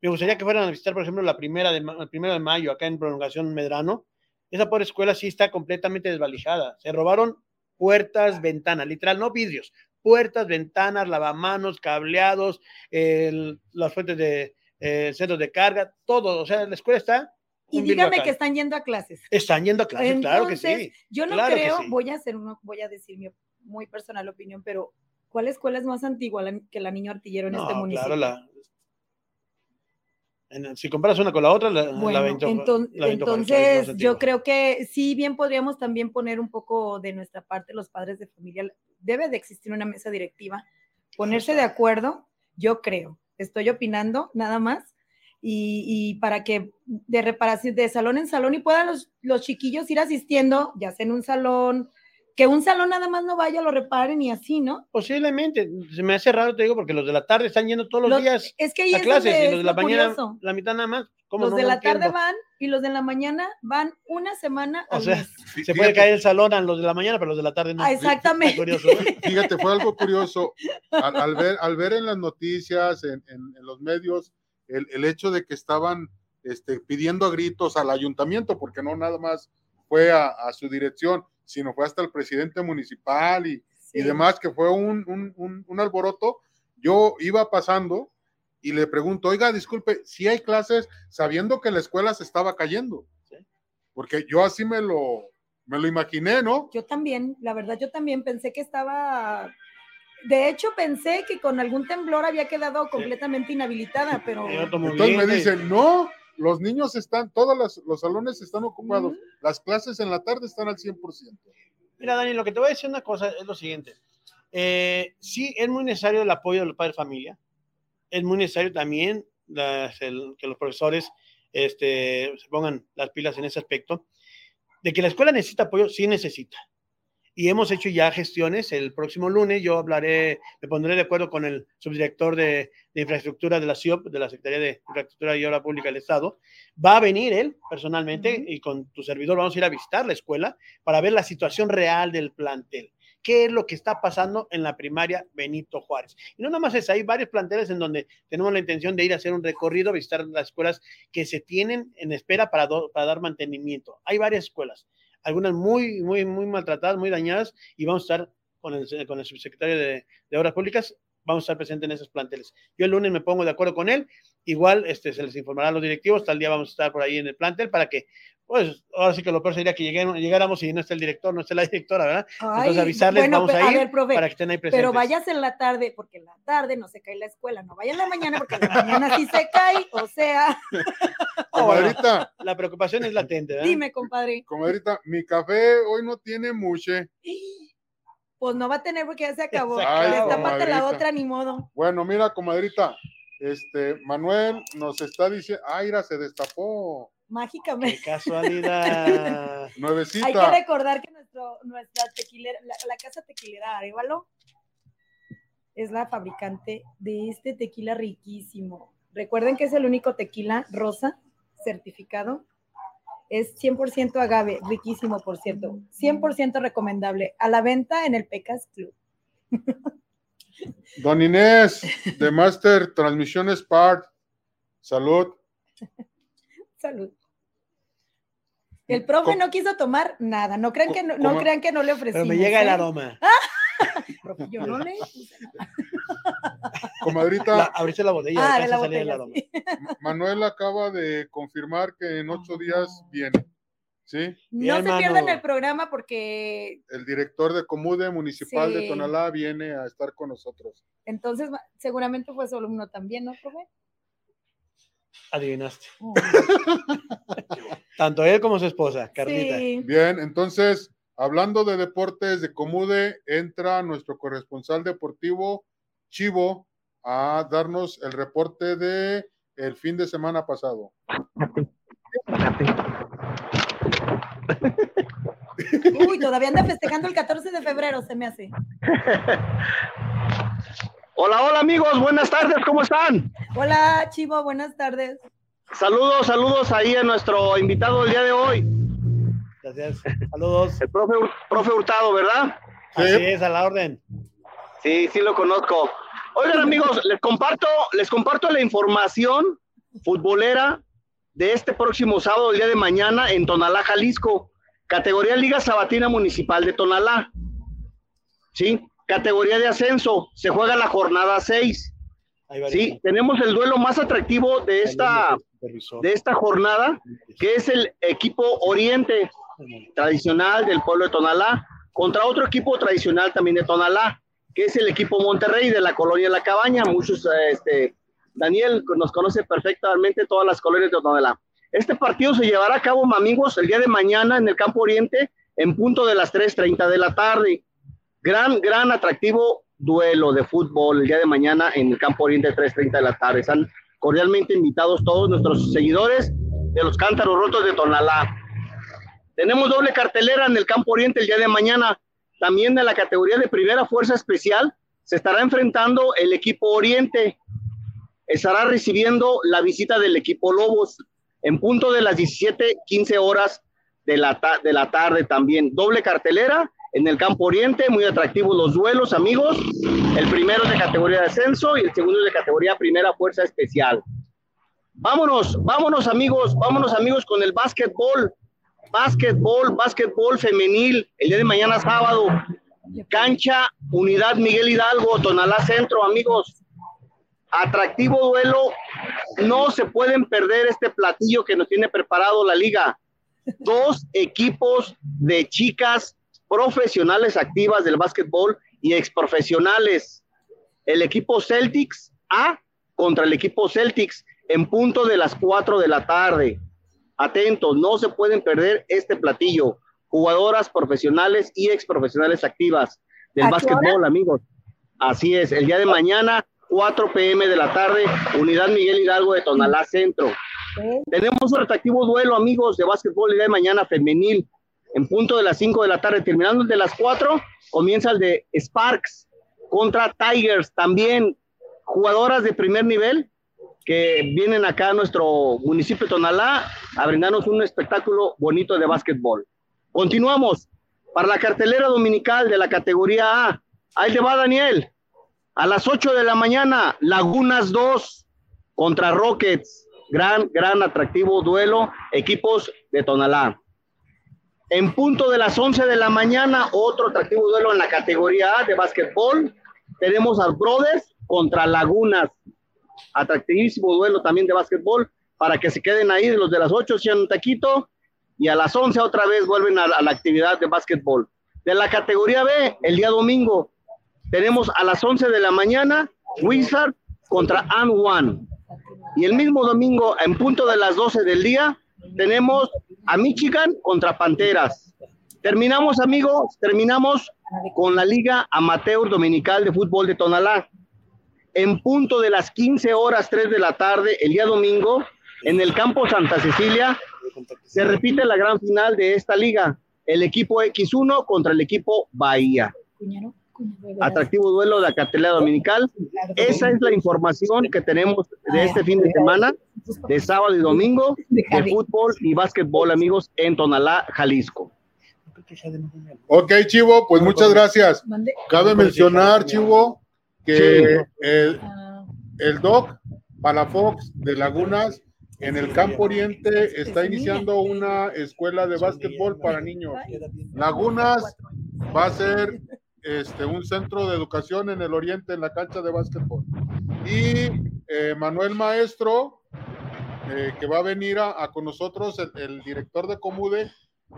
C: Me gustaría que fueran a visitar, por ejemplo, la primera de, el primero de mayo, acá en Prolongación Medrano. Esa pobre escuela sí está completamente desvalijada. Se robaron puertas, ventanas, literal, no vidrios, puertas, ventanas, lavamanos, cableados, el- las fuentes de eh, centros de carga, todo. O sea, la escuela está.
A: Y dígame que están yendo a clases.
C: Están yendo a clases, claro que sí.
A: Entonces, Yo no
C: Claro
A: creo,
C: sí.
A: voy a hacer uno, voy a decir mi muy personal opinión, pero ¿cuál escuela es más antigua que la Niño Artillero en
C: No,
A: este municipio?
C: claro, la, en- si comparas una con la otra, la,
A: Bueno,
C: la
A: entonces yo creo que sí, bien podríamos también poner un poco de nuestra parte los padres de familia. Debe de existir una mesa directiva, ponerse de acuerdo, yo creo, estoy opinando nada más, y, y para que de reparación, de salón en salón y puedan los, los chiquillos ir asistiendo, ya sea en un salón, que un salón nada más no vaya, lo reparen y así, ¿no?
C: Posiblemente, se me hace raro, te digo, porque los de la tarde están yendo todos los,
A: Los-
C: días
A: Es que ahí
C: a
A: es
C: clases
A: donde
C: y los de la mañana,
A: curioso.
C: la mitad nada más. ¿Cómo
A: Los
C: no?
A: de la tarde van y los de la mañana van una semana
C: O sea,
A: mes.
C: Se
B: Fíjate-
C: puede caer el salón a los de la mañana, pero los de la tarde no.
A: Ah, exactamente.
C: Curioso, ¿eh?
B: Fíjate, fue algo curioso. Al, al ver, al ver en las noticias, en, en- en los medios, el, el hecho de que estaban este, pidiendo a gritos al ayuntamiento, porque no nada más fue a, a su dirección, sino fue hasta el presidente municipal y, y demás, que fue un, un- un- un alboroto. Yo iba pasando y le pregunto, oiga, disculpe, si hay clases sabiendo que la escuela se estaba cayendo.
C: Sí.
B: Porque yo así me lo, me lo imaginé, ¿no?
A: Yo también, la verdad, yo también pensé que estaba. De hecho, pensé que con algún temblor había quedado completamente inhabilitada, pero.
B: Entonces me dicen, no, los niños están, todos los, los salones están ocupados, las clases en la tarde están al 100%.
C: Mira, Dani, lo que te voy a decir una cosa es lo siguiente. Eh, sí, es muy necesario el apoyo de los padres de familia. Es muy necesario también las- el- que los profesores este, se pongan las pilas en ese aspecto. De que la escuela necesita apoyo, sí necesita. Y hemos hecho ya gestiones. El próximo lunes yo hablaré, me pondré de acuerdo con el subdirector de, de infraestructura de la CIOP, de la Secretaría de Infraestructura y Obra Pública del Estado. Va a venir él personalmente y con tu servidor vamos a ir a visitar la escuela para ver la situación real del plantel. ¿Qué es lo que está pasando en la primaria Benito Juárez? Y no nada más es, hay varios planteles en donde tenemos la intención de ir a hacer un recorrido, visitar las escuelas que se tienen en espera para, do- para dar mantenimiento. Hay varias escuelas, algunas muy, muy, muy maltratadas, muy dañadas, y vamos a estar con el, con el subsecretario de, de Obras Públicas, vamos a estar presentes en esos planteles. Yo el lunes me pongo de acuerdo con él, igual este, se les informará a los directivos, tal día vamos a estar por ahí en el plantel para que, pues, ahora sí que lo peor sería que lleguemos- llegáramos y no está el director, no está la directora, ¿verdad?
A: Ay,
C: Entonces avisarles,
A: bueno,
C: vamos a ir
A: ver, profe,
C: para que estén ahí presentes.
A: pero vayas en la tarde, porque en la tarde no se cae la escuela, no vaya en la mañana, porque en la mañana sí se cae, o sea,
C: Oh, bueno.
B: Comadrita,
C: La preocupación es latente, ¿verdad?
A: dime, compadre.
B: comadrita, mi café hoy no tiene muche.
A: Pues no va a tener porque ya se acabó. Destápate la otra, ni modo.
B: Bueno, mira, comadrita, este, Manuel nos está diciendo, Aira se destapó,
C: Qué
A: Mágicamente.
C: casualidad.
A: Hay que
B: nuevecita.
A: recordar que nuestro, nuestra tequilera, la, la casa tequilera Arevalo es la fabricante de este tequila riquísimo. Recuerden que es el único tequila rosa certificado. Es 100% agave, riquísimo, por cierto. 100% recomendable. A la venta en el Pecas Club.
B: Don Inés, de Master Transmisiones Part, salud.
A: Salud. El profe no quiso tomar nada. No crean que no, no crean que no le ofrecimos.
C: Pero me llega el
A: ¿eh?
C: aroma.
A: Profe, yo no le.
B: Comadrita,
C: La, abriste la botella,
A: Ah, de la
C: a salir el
A: botella.
C: aroma.
A: sí.
B: Manuel acaba de confirmar que en ocho días viene. ¿Sí?
A: No
C: Bien,
A: se
C: mano.
A: pierdan el programa porque
B: El director de Comude Municipal de. Tonalá viene a estar con nosotros.
A: entonces seguramente fue solo uno también, ¿no, profe?
C: Adivinaste.
A: Oh,
C: Tanto él como su esposa, Carlita.
A: sí.
B: Bien, entonces, hablando de deportes de Comude, entra nuestro corresponsal deportivo, Chivo, a darnos el reporte de el fin de semana pasado.
A: Uy, todavía anda festejando el 14 de febrero, se me hace.
D: Hola, hola amigos, buenas tardes, ¿cómo están?
A: Hola, Chivo, buenas tardes.
D: Saludos, saludos ahí a nuestro invitado del día de hoy,
C: Gracias. Saludos.
D: el profe, profe Hurtado, ¿verdad?
B: Sí.
C: Así es, a la orden.
D: Sí, sí lo conozco. Oigan amigos, les comparto, les comparto la información futbolera de este próximo sábado, el día de mañana, en Tonalá, Jalisco, categoría Liga Sabatina Municipal de Tonalá. Sí, categoría de ascenso, se juega la jornada 6. Sí, tenemos el duelo más atractivo de esta, de esta jornada, que es el equipo Oriente tradicional del pueblo de Tonalá, contra otro equipo tradicional también de Tonalá, que es el equipo Monterrey de la colonia La Cabaña. Muchos, este, Daniel nos conoce perfectamente todas las colonias de Tonalá. Este partido se llevará a cabo, amigos, el día de mañana en el Campo Oriente, en punto de las 3.30 de la tarde. Gran, gran atractivo duelo de fútbol el día de mañana en el Campo Oriente, 3.30 de la tarde. Están cordialmente invitados todos nuestros seguidores de los Cántaros Rotos de Tonalá. Tenemos doble cartelera en el Campo Oriente el día de mañana. También de la categoría de primera fuerza especial se estará enfrentando el equipo Oriente. Estará recibiendo la visita del equipo Lobos en punto de las 17:15 horas de la, de la tarde también. Doble cartelera en el Campo Oriente, muy atractivos los duelos, amigos. El primero es de categoría de ascenso y el segundo es de categoría primera fuerza especial. Vámonos, vámonos amigos, vámonos amigos con el básquetbol. Básquetbol, básquetbol femenil, el día de mañana sábado. Cancha, Unidad Miguel Hidalgo, Tonalá Centro, amigos. Atractivo duelo. No se pueden perder este platillo que nos tiene preparado la liga. Dos equipos de chicas profesionales activas del básquetbol y exprofesionales. El equipo Celtics A contra el equipo Celtics en punto de las 4 de la tarde. Atentos, no se pueden perder este platillo. Jugadoras profesionales y exprofesionales activas del
A: ¿A qué
D: básquetbol, amigos. Así es, el día de mañana, 4 pm de la tarde, Unidad Miguel Hidalgo de Tonalá Centro.
A: ¿eh?
D: Tenemos un atractivo duelo, amigos, de básquetbol el día de mañana femenil, en punto de las 5 de la tarde. Terminando el de las 4, comienza el de Sparks contra Tigers, también jugadoras de primer nivel que vienen acá a nuestro municipio Tonalá a brindarnos un espectáculo bonito de básquetbol. Continuamos para la cartelera dominical de la categoría A. Ahí te va, Daniel. A las 8 de la mañana, Lagunas 2 contra Rockets. Gran, gran atractivo duelo, equipos de Tonalá. En punto de las 11 de la mañana, otro atractivo duelo en la categoría A de básquetbol. Tenemos al Brothers contra Lagunas. Atractivísimo duelo también de básquetbol para que se queden ahí los de las 8 sean un taquito y a las 11 otra vez vuelven a, a la actividad de básquetbol. De la categoría B, el día domingo, tenemos a las 11 de la mañana Wizard contra An One. Y el mismo domingo, en punto de las 12 del día, tenemos a Michigan contra Panteras. Terminamos, amigos, terminamos con la Liga Amateur Dominical de Fútbol de Tonalá. En punto de las 15 horas 3 de la tarde, el día domingo, en el campo Santa Cecilia, se repite la gran final de esta liga. El equipo X1 contra el equipo Bahía. Atractivo duelo de la cartelera dominical. Esa es la información que tenemos de este fin de semana, de sábado y domingo, de fútbol y básquetbol, amigos, en Tonalá, Jalisco.
B: Ok, Chivo, pues muchas gracias. Cabe mencionar, Chivo, que el, el Doc Palafox de Lagunas en el Campo Oriente está iniciando una escuela de básquetbol para niños. Lagunas va a ser este, un centro de educación en el Oriente en la cancha de básquetbol. Y eh, Manuel Maestro, eh, que va a venir a, con nosotros, el, director de Comude,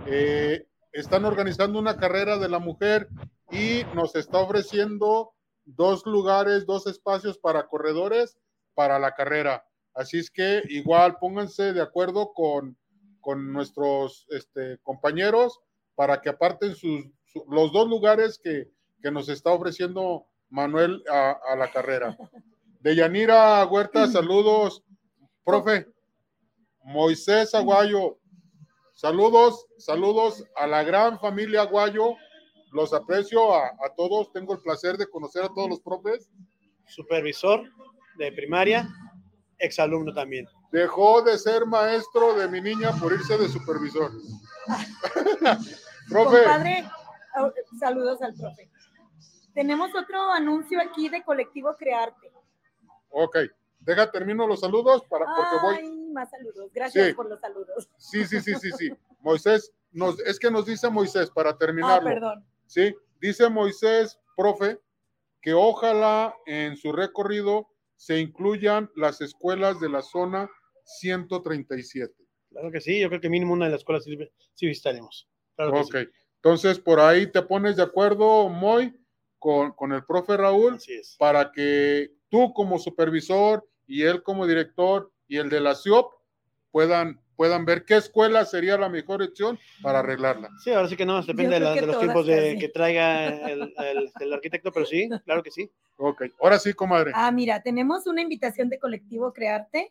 B: eh, están organizando una carrera de la mujer y nos está ofreciendo dos lugares, dos espacios para corredores para la carrera. Así es que igual pónganse de acuerdo con, con nuestros este, compañeros para que aparten sus, los dos lugares que, que, nos está ofreciendo Manuel a, a la carrera. De Yanira Huerta, saludos. Profe, Moisés Aguayo, saludos, saludos a la gran familia Aguayo. Los aprecio a, a todos. Tengo el placer de conocer a todos los profes.
C: Supervisor de primaria, exalumno también.
B: Dejó de ser maestro de mi niña por irse de supervisor.
A: profe. Compadre, saludos al profe. Tenemos otro anuncio aquí de Colectivo Crearte.
B: Ok, deja, termino los saludos para, porque
A: Ay, más saludos. Gracias por los saludos.
B: Sí, sí, sí, sí, sí. Moisés, nos, es que nos dice Moisés para terminarlo.
A: Ah, perdón.
B: Sí, dice Moisés, profe, que ojalá en su recorrido se incluyan las escuelas de la zona 137.
C: Claro que sí, yo creo que mínimo una de las escuelas sí, visitaremos.
B: ok, entonces por ahí te pones de acuerdo, Moy, con, con el profe Raúl, para que tú como supervisor y él como director y el de la CIOP puedan puedan ver qué escuela sería la mejor opción para arreglarla.
C: Sí, ahora sí que no, depende de, los tiempos de, que traiga el, el, arquitecto, pero sí, claro que sí.
B: Ok, ahora sí, comadre.
A: Ah, mira, tenemos una invitación de colectivo Crearte,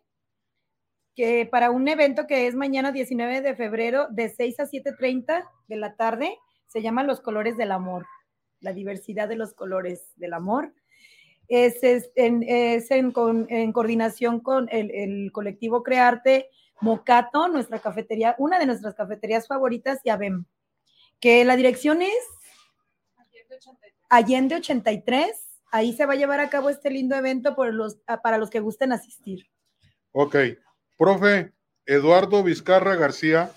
A: que para un evento que es mañana 19 de febrero, de 6 a 7.30 de la tarde, se llama Los Colores del Amor, la diversidad de los colores del amor. Es, en, en, coordinación con el, colectivo Crearte Mocato, nuestra cafetería, una de nuestras cafeterías favoritas, y que la dirección es Allende 83. Ahí se va a llevar a cabo este lindo evento por los, para los que gusten asistir.
B: Ok. Profe, Eduardo Vizcarra García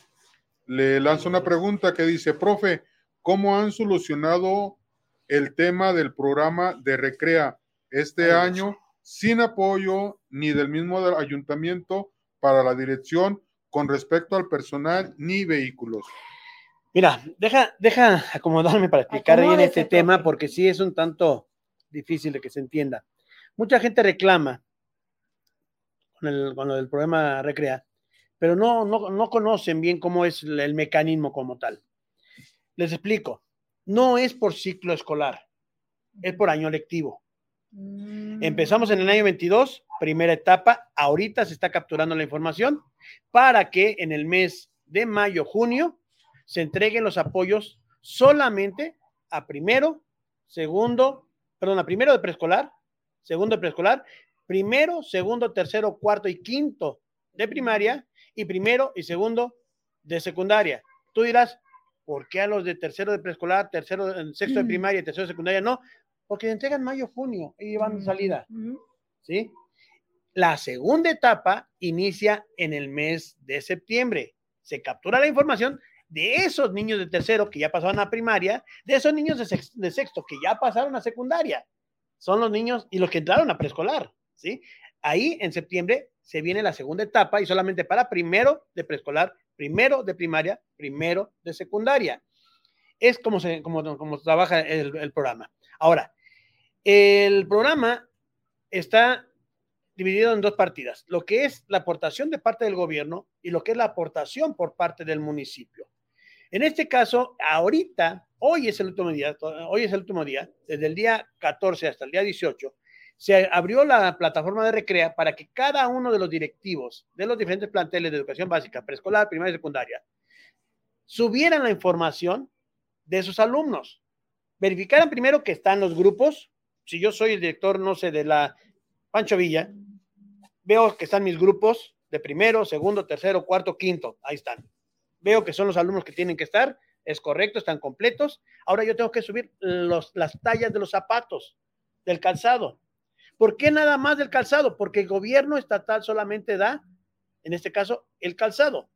B: le lanza una pregunta que dice, profe, ¿cómo han solucionado el tema del programa de Recrea este año sin apoyo ni del mismo ayuntamiento para la dirección con respecto al personal ni vehículos.
C: Mira, deja, deja acomodarme para explicar bien este tema porque sí es un tanto difícil de que se entienda. Mucha gente reclama con, el, con lo del programa Recrea, pero no, no, no conocen bien cómo es el mecanismo como tal. Les explico, no es por ciclo escolar, es por año lectivo. Mm. Empezamos en el año 22, primera etapa. Ahorita se está capturando la información para que en el mes de mayo, junio, se entreguen los apoyos solamente a primero, segundo, perdón, a primero de preescolar, segundo de preescolar, primero, segundo, tercero, cuarto y quinto de primaria y primero y segundo de secundaria. Tú dirás, ¿por qué a los de tercero de preescolar, tercero, sexto de primaria y tercero de secundaria no? porque entregan mayo, junio y van de salida. ¿Sí? La segunda etapa inicia en el mes de septiembre. Se captura la información de esos niños de tercero que ya pasaron a primaria, de esos niños de, sexto, que ya pasaron a secundaria. Son los niños y los que entraron a preescolar, Ahí en septiembre se viene la segunda etapa y solamente para primero de preescolar, primero de primaria, primero de secundaria. Es como, se, como, como trabaja el, el programa. Ahora, el programa está dividido en dos partidas, lo que es la aportación de parte del gobierno y lo que es la aportación por parte del municipio. En este caso, ahorita, hoy es el último día, hoy es el último día, desde el día 14 hasta el día 18, se abrió la plataforma de Recrea para que cada uno de los directivos de los diferentes planteles de educación básica, preescolar, primaria y secundaria, subieran la información de sus alumnos. Verificaran primero que están los grupos, si yo soy el director, no sé, de la Pancho Villa, veo que están mis grupos de primero, segundo, tercero, cuarto, quinto, ahí están. Veo que son los alumnos que tienen que estar, es correcto, están completos. Ahora yo tengo que subir los, las tallas de los zapatos, del calzado. ¿Por qué nada más del calzado? Porque el gobierno estatal solamente da en este caso, el calzado.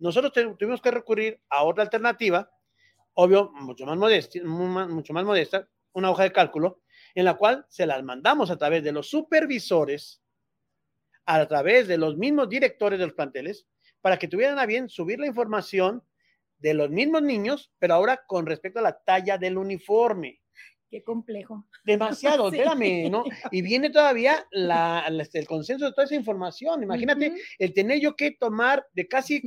C: Nosotros tuvimos que recurrir a otra alternativa, obvio, mucho más, modesta, mucho más modesta, una hoja de cálculo, en la cual se las mandamos a través de los supervisores, a través de los mismos directores de los planteles, para que tuvieran a bien subir la información de los mismos niños, pero ahora con respecto a la talla del uniforme.
A: Qué complejo.
C: Demasiado, espérame, ¿no? Y viene todavía la, el consenso de toda esa información. Imagínate el tener yo que tomar de casi,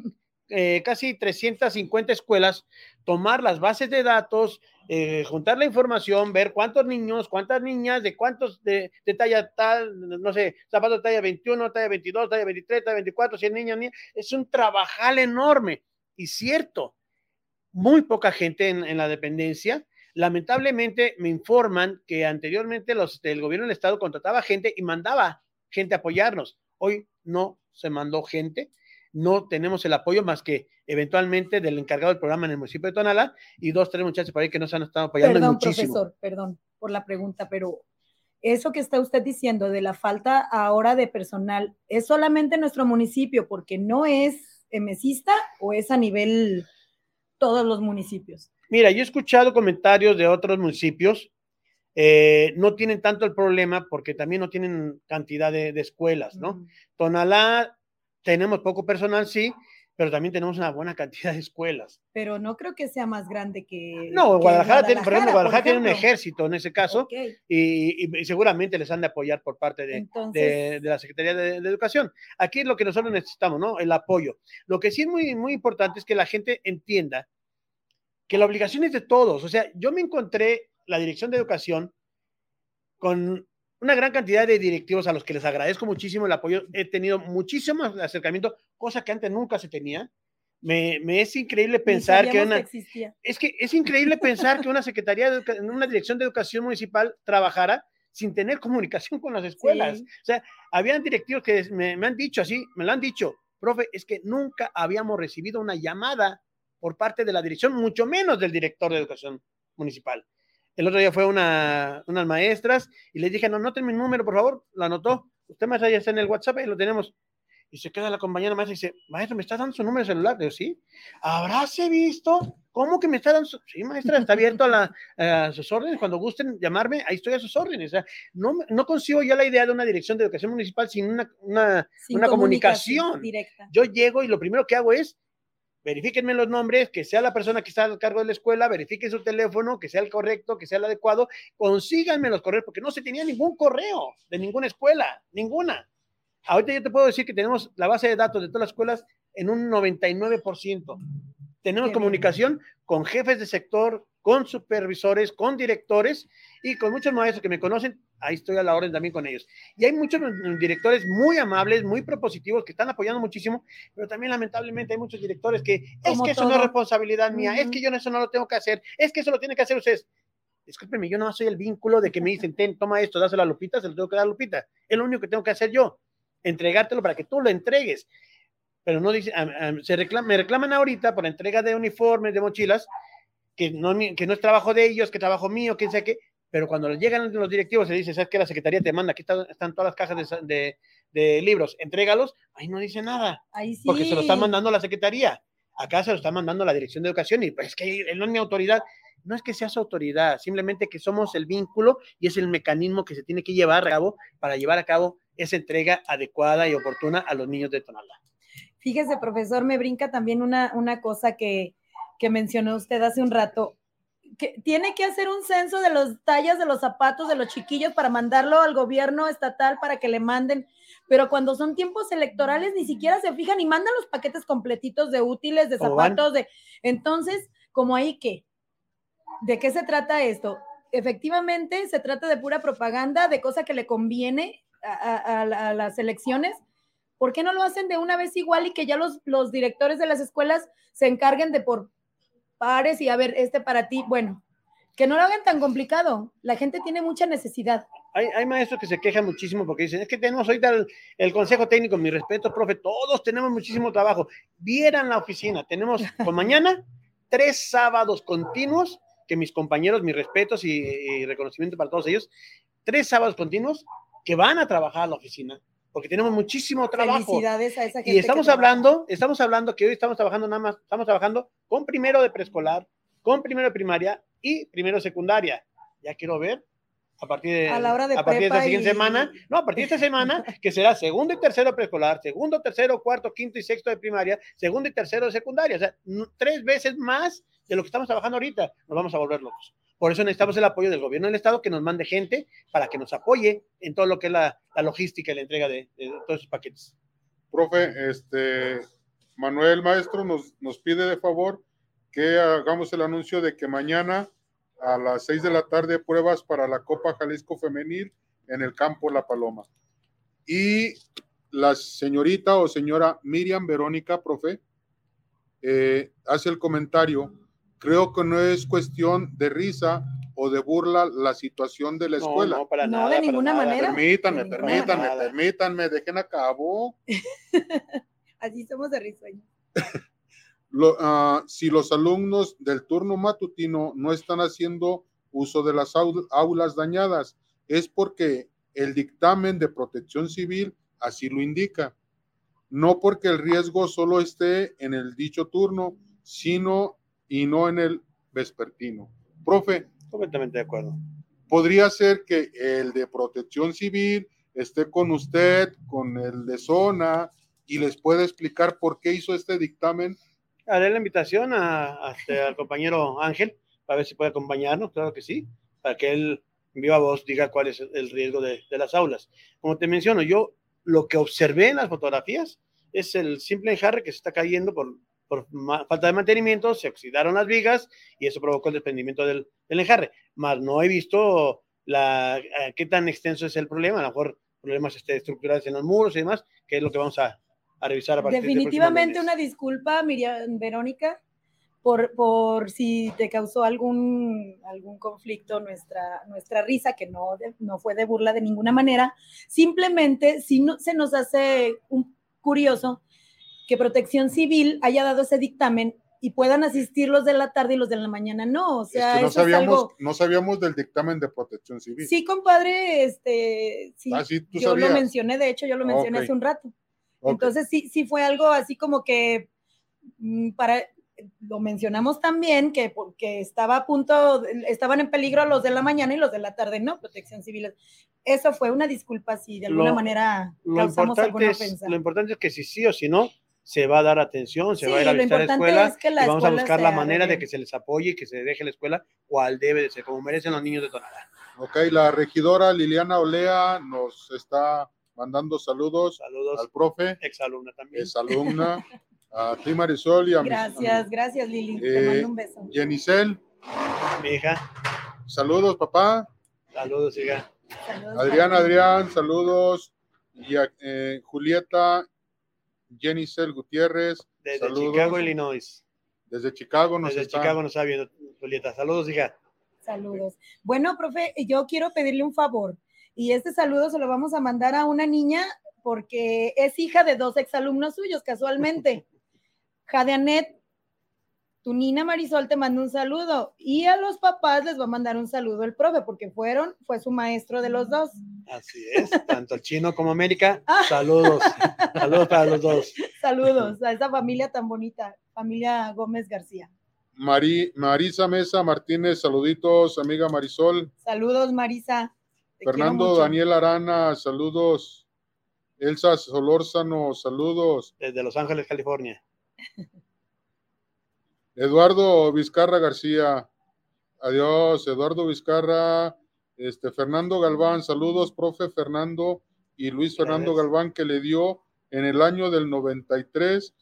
C: eh, casi 350 escuelas, tomar las bases de datos, eh, juntar la información, ver cuántos niños, cuántas niñas, de cuántos de, talla tal, no sé, zapatos de talla 21, talla 22, talla 23, talla 24, 100 niños, niñas. Es un trabajal enorme. Y cierto, muy poca gente en, la dependencia. Lamentablemente me informan que anteriormente los, el gobierno del estado contrataba gente y mandaba gente a apoyarnos. Hoy no se mandó gente, no tenemos el apoyo más que eventualmente del encargado del programa en el municipio de Tonalá y dos, tres muchachos por ahí que nos han estado apoyando
A: perdón,
C: muchísimo.
A: Profesor, perdón por la pregunta, pero eso que está usted diciendo de la falta ahora de personal, ¿es solamente en nuestro municipio porque no es emesista o es a nivel todos los municipios.
C: Mira, yo he escuchado comentarios de otros municipios, eh, no tienen tanto el problema porque también no tienen cantidad de, escuelas, ¿no? Tonalá, tenemos poco personal, sí, pero también tenemos una buena cantidad de escuelas.
A: Pero no creo que sea más grande que.
C: No, Guadalajara, tiene, por ejemplo, Guadalajara tiene un ejército en ese caso y, seguramente les han de apoyar por parte de, de, la Secretaría de, Educación. Aquí es lo que nosotros necesitamos, ¿no? El apoyo. Lo que sí es muy, muy importante es que la gente entienda que la obligación es de todos. O sea, yo me encontré la Dirección de Educación con una gran cantidad de directivos a los que les agradezco muchísimo el apoyo. He tenido muchísimo acercamiento, cosa que antes nunca se tenía. Me, es increíble pensar que una es que es increíble pensar que una secretaría de una dirección de educación municipal trabajara sin tener comunicación con las escuelas. O sea, habían directivos que me, me han dicho así, me lo han dicho, profe, es que nunca habíamos recibido una llamada por parte de la dirección, mucho menos del director de educación municipal. El otro día fue una, unas maestras y les dije, no, noten mi número, por favor. Lo anotó. Usted maestra ya está en el WhatsApp y lo tenemos. Y se queda la compañera maestra y dice, maestro, ¿me está dando su número de celular? Digo, sí. ¿Habráse visto? ¿Cómo que me está dando? Su... Sí, maestra, está abierto a, la, sus órdenes. Cuando gusten llamarme, ahí estoy a sus órdenes. O sea, no, no consigo ya la idea de una dirección de educación municipal sin una, una, una comunicación. Directa. Yo llego y lo primero que hago es verifíquenme los nombres, que sea la persona que está al cargo de la escuela, verifiquen su teléfono, que sea el correcto, que sea el adecuado, consíganme los correos, porque no se tenía ningún correo de ninguna escuela, ninguna. Ahorita yo te puedo decir que tenemos la base de datos de todas las escuelas en un 99%. Tenemos comunicación con jefes de sector, con supervisores, con directores y con muchos maestros que me conocen ahí estoy a la orden también con ellos. Y hay muchos directores muy amables, muy propositivos, que están apoyando muchísimo, pero también lamentablemente hay muchos directores que es que eso no es responsabilidad mía, es que yo eso no lo tengo que hacer, es que eso lo tiene que hacer ustedes. Discúlpenme, yo no soy el vínculo de que me dicen, ten, toma esto, dáselo a Lupita, se lo tengo que dar a Lupita. Es lo único que tengo que hacer yo, entregártelo para que tú lo entregues. Pero no dice, se me reclaman ahorita por entrega de uniformes, de mochilas, que no, que no es trabajo de ellos, que trabajo mío, quién sabe qué, pero cuando llegan los directivos se dice, ¿sabes qué? La secretaría te manda, aquí están, todas las cajas de, libros, entrégalos, ahí no dice nada, ahí sí. porque se lo está mandando la secretaría, acá se lo está mandando la dirección de educación y pues es que él no es mi autoridad, no es que sea su autoridad, simplemente que somos el vínculo y es el mecanismo que se tiene que llevar a cabo para llevar a cabo esa entrega adecuada y oportuna a los niños de Tonalá.
A: Fíjese, profesor, me brinca también una, una cosa que, que mencionó usted hace un rato que tiene que hacer un censo de los tallas de los zapatos de los chiquillos para mandarlo al gobierno estatal para que le manden, pero cuando son tiempos electorales ni siquiera se fijan y mandan los paquetes completitos de útiles, de zapatos, de... Entonces, como ahí que, ¿de qué se trata esto? Efectivamente, se trata de pura propaganda, de cosa que le conviene a, a las elecciones. ¿Por qué no lo hacen de una vez igual y que ya los, los directores de las escuelas se encarguen de por pares y a ver, este para ti, bueno, que no lo hagan tan complicado. La gente tiene mucha necesidad.
C: Hay, maestros que se quejan muchísimo porque dicen, es que tenemos ahorita el, consejo técnico, mi respeto, profe, todos tenemos muchísimo trabajo. Vieran la oficina, tenemos con mañana tres sábados continuos, que mis compañeros, mis respetos y, y reconocimiento para todos ellos, tres sábados continuos que van a trabajar a la oficina porque tenemos muchísimo trabajo.
A: Felicidades a esa gente.
C: Y estamos hablando, estamos hablando que hoy estamos trabajando nada más, estamos trabajando con primero de preescolar, con primero de primaria y primero de secundaria. Ya quiero ver a partir de,
A: A la hora de
C: a partir de esta
A: prepa
C: siguiente
A: y-
C: semana, no, a partir de esta semana, que será segundo y tercero preescolar, segundo, tercero, cuarto, quinto y sexto de primaria, segundo y tercero de secundaria. O sea, tres veces más de lo que estamos trabajando ahorita. Nos vamos a volver locos. Por eso necesitamos el apoyo del gobierno del Estado que nos mande gente para que nos apoye en todo lo que es la, la logística y la entrega de, de todos esos paquetes.
B: Profe, este, Manuel Maestro nos, nos pide de favor que hagamos el anuncio de que mañana a las 6 de la tarde pruebas para la Copa Jalisco Femenil en el campo La Paloma. Y la señorita o señora Miriam Verónica, profe, eh, hace el comentario, creo que no es cuestión de risa o de burla la situación de la
C: No,
B: escuela.
C: no, para
A: No,
C: nada,
A: de
C: para
A: ninguna
C: nada.
A: manera.
B: Permítanme, permítanme,
C: nada.
B: permítanme, dejen a cabo.
A: Así somos de risueños.
B: Lo- ah, si los alumnos del turno matutino no están haciendo uso de las au- aulas dañadas, es porque el dictamen de protección civil así lo indica. No porque el riesgo solo esté en el dicho turno, sino y no en el vespertino. Profe,
C: Completamente de acuerdo.
B: podría ser que el de protección civil esté con usted, con el de zona, y les pueda explicar por qué hizo este dictamen
C: Haré la invitación a, a este, al compañero Ángel para ver si puede acompañarnos, claro que sí, para que él en viva voz diga cuál es el riesgo de, de las aulas. Como te menciono, yo lo que observé en las fotografías es el simple enjarre que se está cayendo por, por falta de mantenimiento, se oxidaron las vigas y eso provocó el desprendimiento del, del enjarre. Más no he visto la, eh, qué tan extenso es el problema, a lo mejor problemas este, estructurales en los muros y demás, que es lo que vamos a, a revisar a partir
A: Definitivamente una disculpa, Miriam Verónica, por, por si te causó algún, algún conflicto nuestra, nuestra risa, que no, de- no fue de burla de ninguna manera. Simplemente, si no, se nos hace un curioso que Protección Civil haya dado ese dictamen y puedan asistir los de la tarde y los de la mañana no. O sea,
B: Es que no
A: eso es
B: sabíamos,
A: algo...
B: no sabíamos del dictamen de protección civil.
A: Sí, compadre, este, sí,
B: Ah, sí, tú
A: yo
B: sabías.
A: lo mencioné, de hecho, yo lo mencioné hace un rato. Entonces sí, sí fue algo así como que mm, para lo mencionamos también que porque estaba a punto, estaban en peligro los de la mañana y los de la tarde, no, protección civil. Eso fue una disculpa si de alguna
C: Lo-
A: manera
C: Lo
A: causamos
C: importante,
A: alguna
C: es,
A: ofensa.
C: lo importante es que si sí o si no, se va a dar atención, se
A: Sí,
C: va a ir a
A: lo
C: visitar la
A: importante
C: escuela
A: es que la
C: y vamos a buscar la manera de que se les apoye y que se deje la escuela cual debe de ser, como merecen los niños de Tonalá.
B: Ok, la regidora Liliana Olea nos está mandando saludos
C: Saludos,
B: al profe,
C: exalumna también.
B: es alumna, a ti Marisol y a mi-
A: Gracias, gracias Lili, te
B: Eh,
A: mando un beso.
B: Yenicel,
C: Mi hija,
B: saludos papá,
C: saludos, hija.
A: Saludos,
B: Adrián. Adrián, saludos, y a, eh, Julieta, Yenicel Gutiérrez,
C: Desde
B: saludos.
C: Chicago, Illinois.
B: desde Chicago nos
C: Desde
B: está-
C: Chicago nos está viendo, Julieta. Saludos, hija.
A: Saludos. Bueno, profe, yo quiero pedirle un favor y este saludo se lo vamos a mandar a una niña porque es hija de dos exalumnos suyos, casualmente. Jadeanet, tu nina Marisol te manda un saludo y a los papás les va a mandar un saludo el profe porque fueron, fue su maestro de los dos.
C: Así es, tanto el chino como América.
A: Ah.
C: Saludos. Saludos para los dos.
A: Saludos a esa familia tan bonita, familia Gómez García.
B: Mari- Marisa Mesa Martínez, saluditos, amiga Marisol.
A: Saludos, Marisa.
B: Fernando. Daniel Arana, saludos. Elsa Solórzano, saludos.
C: Desde Los Ángeles, California.
B: Eduardo Vizcarra García, adiós. Eduardo Vizcarra, este, Fernando Galván, saludos, profe Fernando y Luis Fernando
C: Gracias.
B: Galván, que le dio en el año del 93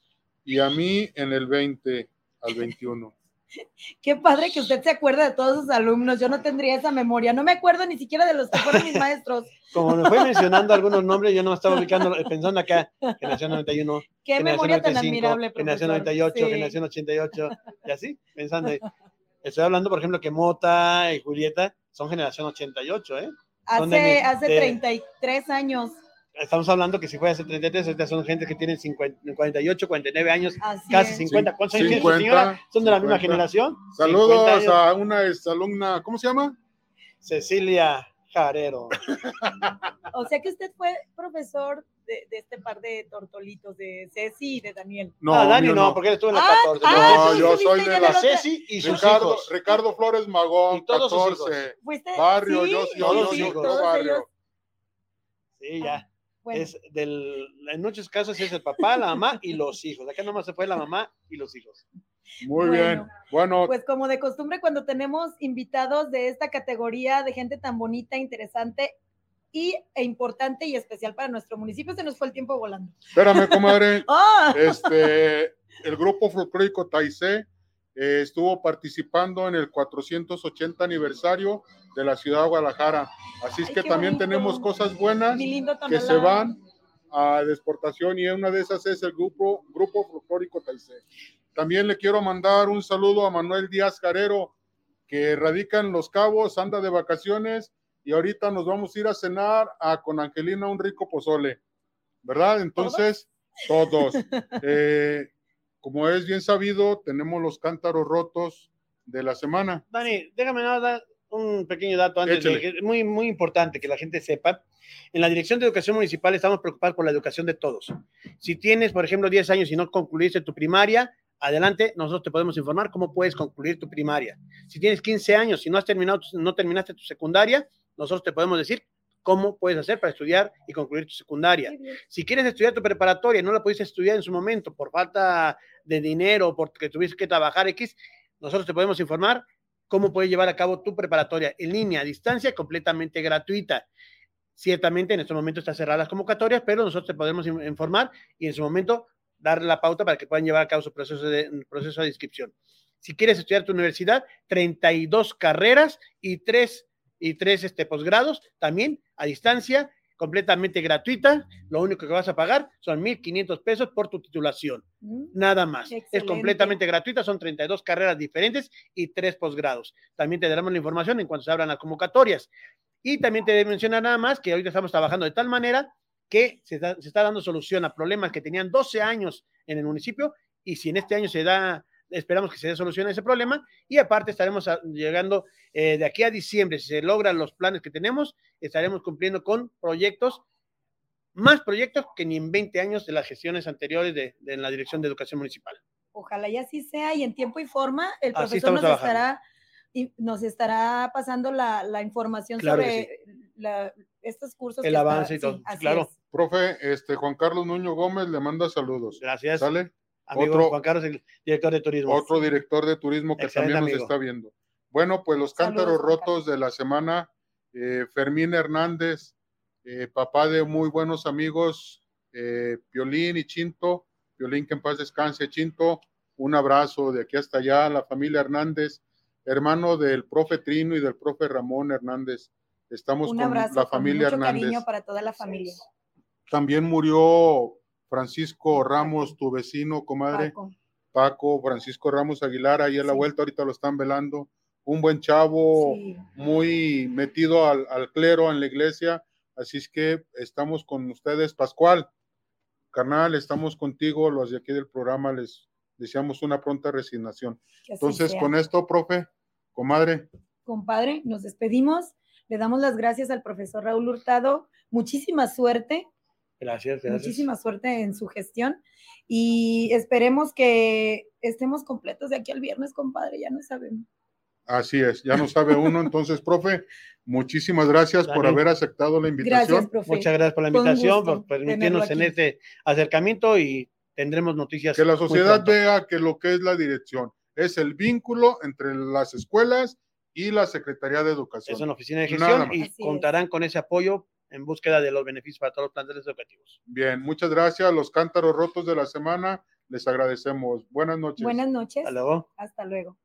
B: y a mí en el 20 al 21.
A: Qué padre que usted se acuerda de todos sus alumnos. Yo no tendría esa memoria. No me acuerdo ni siquiera de los que fueron mis maestros.
C: Como me fue mencionando algunos nombres, yo no estaba ubicando, pensando acá, generación 91,
A: Qué
C: generación
A: memoria tan
C: 95,
A: admirable,
C: generación
A: profesor.
C: 98,
A: Sí.
C: generación 88, y así, pensando. ahí. Estoy hablando, por ejemplo, que Mota y Julieta son generación 88, ¿eh?
A: Hace, hace
C: de-
A: 33 años.
C: Estamos hablando que si fue hace 33, estas son gente que tienen 50, 48, 49 años,
A: Así
C: casi
A: es.
C: 50. ¿Cuántos años tiene su
B: 50,
C: señora? ¿Son de la misma
B: 50.
C: generación?
B: Saludos
C: 50 años.
B: a una exalumna, ¿cómo se llama?
C: Cecilia Jarero.
A: O sea que usted fue profesor de, de este par de tortolitos, de Ceci y de Daniel.
B: No,
C: ah, Dani
B: yo
C: no, porque él estuvo en la
A: Ah,
C: 14.
A: ah,
B: No,
A: tú
B: yo soy de la
A: el
C: Ceci y sus
B: Ricardo,
C: hijos.
B: Ricardo Flores Magón,
C: Y todos sus
B: 14.
A: Fuiste,
B: Barrio,
A: sí,
B: yo,
A: sí,
B: yo, yo,
C: sí,
B: yo, barrio.
A: ellos.
C: Sí, ya.
A: Bueno,
C: Es del, en muchos casos es el papá, la mamá y los hijos. Acá nomás se fue la mamá y los hijos.
B: Muy
A: Bueno,
B: bien. Bueno,
A: pues como de costumbre cuando tenemos invitados de esta categoría de gente tan bonita, interesante y, e importante y especial para nuestro municipio, se nos fue el tiempo volando.
B: espérame, comadre.
A: ¡Ah!
B: Este, el grupo folclórico Taizé eh, estuvo participando en el 480 aniversario de la ciudad de Guadalajara. Así es
A: Ay,
B: que también
A: bonito.
B: tenemos cosas buenas que se van a de exportación y una de esas es el grupo, grupo folclórico Taizé. También le quiero mandar un saludo a Manuel Díaz Carrero, que radica en Los Cabos, anda de vacaciones y ahorita nos vamos a ir a cenar a, con Angelina un rico pozole, ¿verdad? Entonces, todos. Eh, como es bien sabido, tenemos los cántaros rotos de la semana.
C: Dani, déjame nada un pequeño dato antes, de, muy, muy importante que la gente sepa. En la Dirección de Educación Municipal estamos preocupados por la educación de todos. Si tienes, por ejemplo, 10 años y no concluiste tu primaria, adelante, nosotros te podemos informar cómo puedes concluir tu primaria. Si tienes 15 años y no has terminado, no terminaste tu secundaria, nosotros te podemos decir cómo puedes hacer para estudiar y concluir tu secundaria. Si quieres estudiar tu preparatoria y no la pudiste estudiar en su momento por falta de dinero, porque tuviste que trabajar X, nosotros te podemos informar cómo puedes llevar a cabo tu preparatoria en línea, a distancia, completamente gratuita. Ciertamente en este momento están cerradas las convocatorias, pero nosotros te podemos in- informar y en su momento dar la pauta para que puedan llevar a cabo su proceso de, proceso de inscripción. Si quieres estudiar tu universidad, 32 carreras y tres, y tres este, posgrados, también a distancia, completamente gratuita. Lo único que vas a pagar son 1.500 pesos por tu titulación
A: Mm.
C: nada más. Es completamente gratuita, son 32 carreras diferentes y tres posgrados. También te daremos la información en cuanto se abran las convocatorias. Y también te menciona nada más que ahorita estamos trabajando de tal manera que se está, se está dando solución a problemas que tenían 12 años en el municipio y si en este año se da, esperamos que se dé solución a ese problema y aparte estaremos a- llegando eh, de aquí a diciembre, si se logran los planes que tenemos, estaremos cumpliendo con proyectos más proyectos que ni en 20 años de las gestiones anteriores de, de la Dirección de Educación Municipal.
A: Ojalá y así sea y en tiempo y forma el profesor nos
C: trabajando.
A: estará, y nos estará pasando la, la información
C: Claro
A: sobre la- estos cursos.
C: El
A: que está-
C: avance y todo,
A: así
C: claro.
A: es.
B: Profe, este Juan Carlos Nuño Gómez le manda saludos.
C: Gracias,
B: ¿Sale?
C: Amigo
B: Otro-
C: Juan Carlos, el director de turismo.
B: Otro director de turismo que
C: Excelente
B: también nos
C: amigo.
B: está viendo. Bueno, pues los cántaros rotos de la semana. eh, Fermín Hernández, eh, papá de muy buenos amigos, eh, Piolín y Chinto. Piolín, que en paz descanse, Chinto. Un abrazo de aquí hasta allá, la familia Hernández, hermano del profe Trino y del profe Ramón Hernández. Estamos
A: Un
B: con
A: abrazo
B: la
A: con
B: familia
A: mucho
B: Hernández.
A: cariño para toda la familia.
B: También murió Francisco Ramos, tu vecino, comadre.
A: Paco.
B: Paco, Francisco Ramos Aguilar, ahí a la
A: Sí.
B: vuelta, ahorita lo están velando. Un buen chavo,
A: Sí.
B: muy metido al, al clero en la iglesia. Así es que estamos con ustedes, Pascual. Carnal, estamos contigo, los de aquí del programa, les deseamos una pronta resignación. Entonces,
A: sea.
B: con esto, profe, comadre,
A: compadre, nos despedimos. Le damos las gracias al profesor Raúl Hurtado. Muchísima suerte,
C: Gracias, gracias.
A: muchísima suerte en su gestión y esperemos que estemos completos de aquí al viernes, compadre, ya no sabemos.
B: así es, ya no sabe uno. Entonces, profe, muchísimas gracias por
C: Dani.
B: haber aceptado la
A: Gracias,
B: invitación.
A: profe.
C: Muchas gracias por la invitación, por permitirnos en este acercamiento y tendremos noticias.
B: que la sociedad vea que lo que es la dirección es el vínculo entre las escuelas y la Secretaría de Educación.
C: Es una oficina de gestión y contarán con ese apoyo en búsqueda de los beneficios para todos los planteles educativos.
B: Bien, muchas gracias. Los cántaros rotos de la semana, les agradecemos. Buenas noches.
A: Buenas noches.
C: Hasta luego.
A: Hasta luego.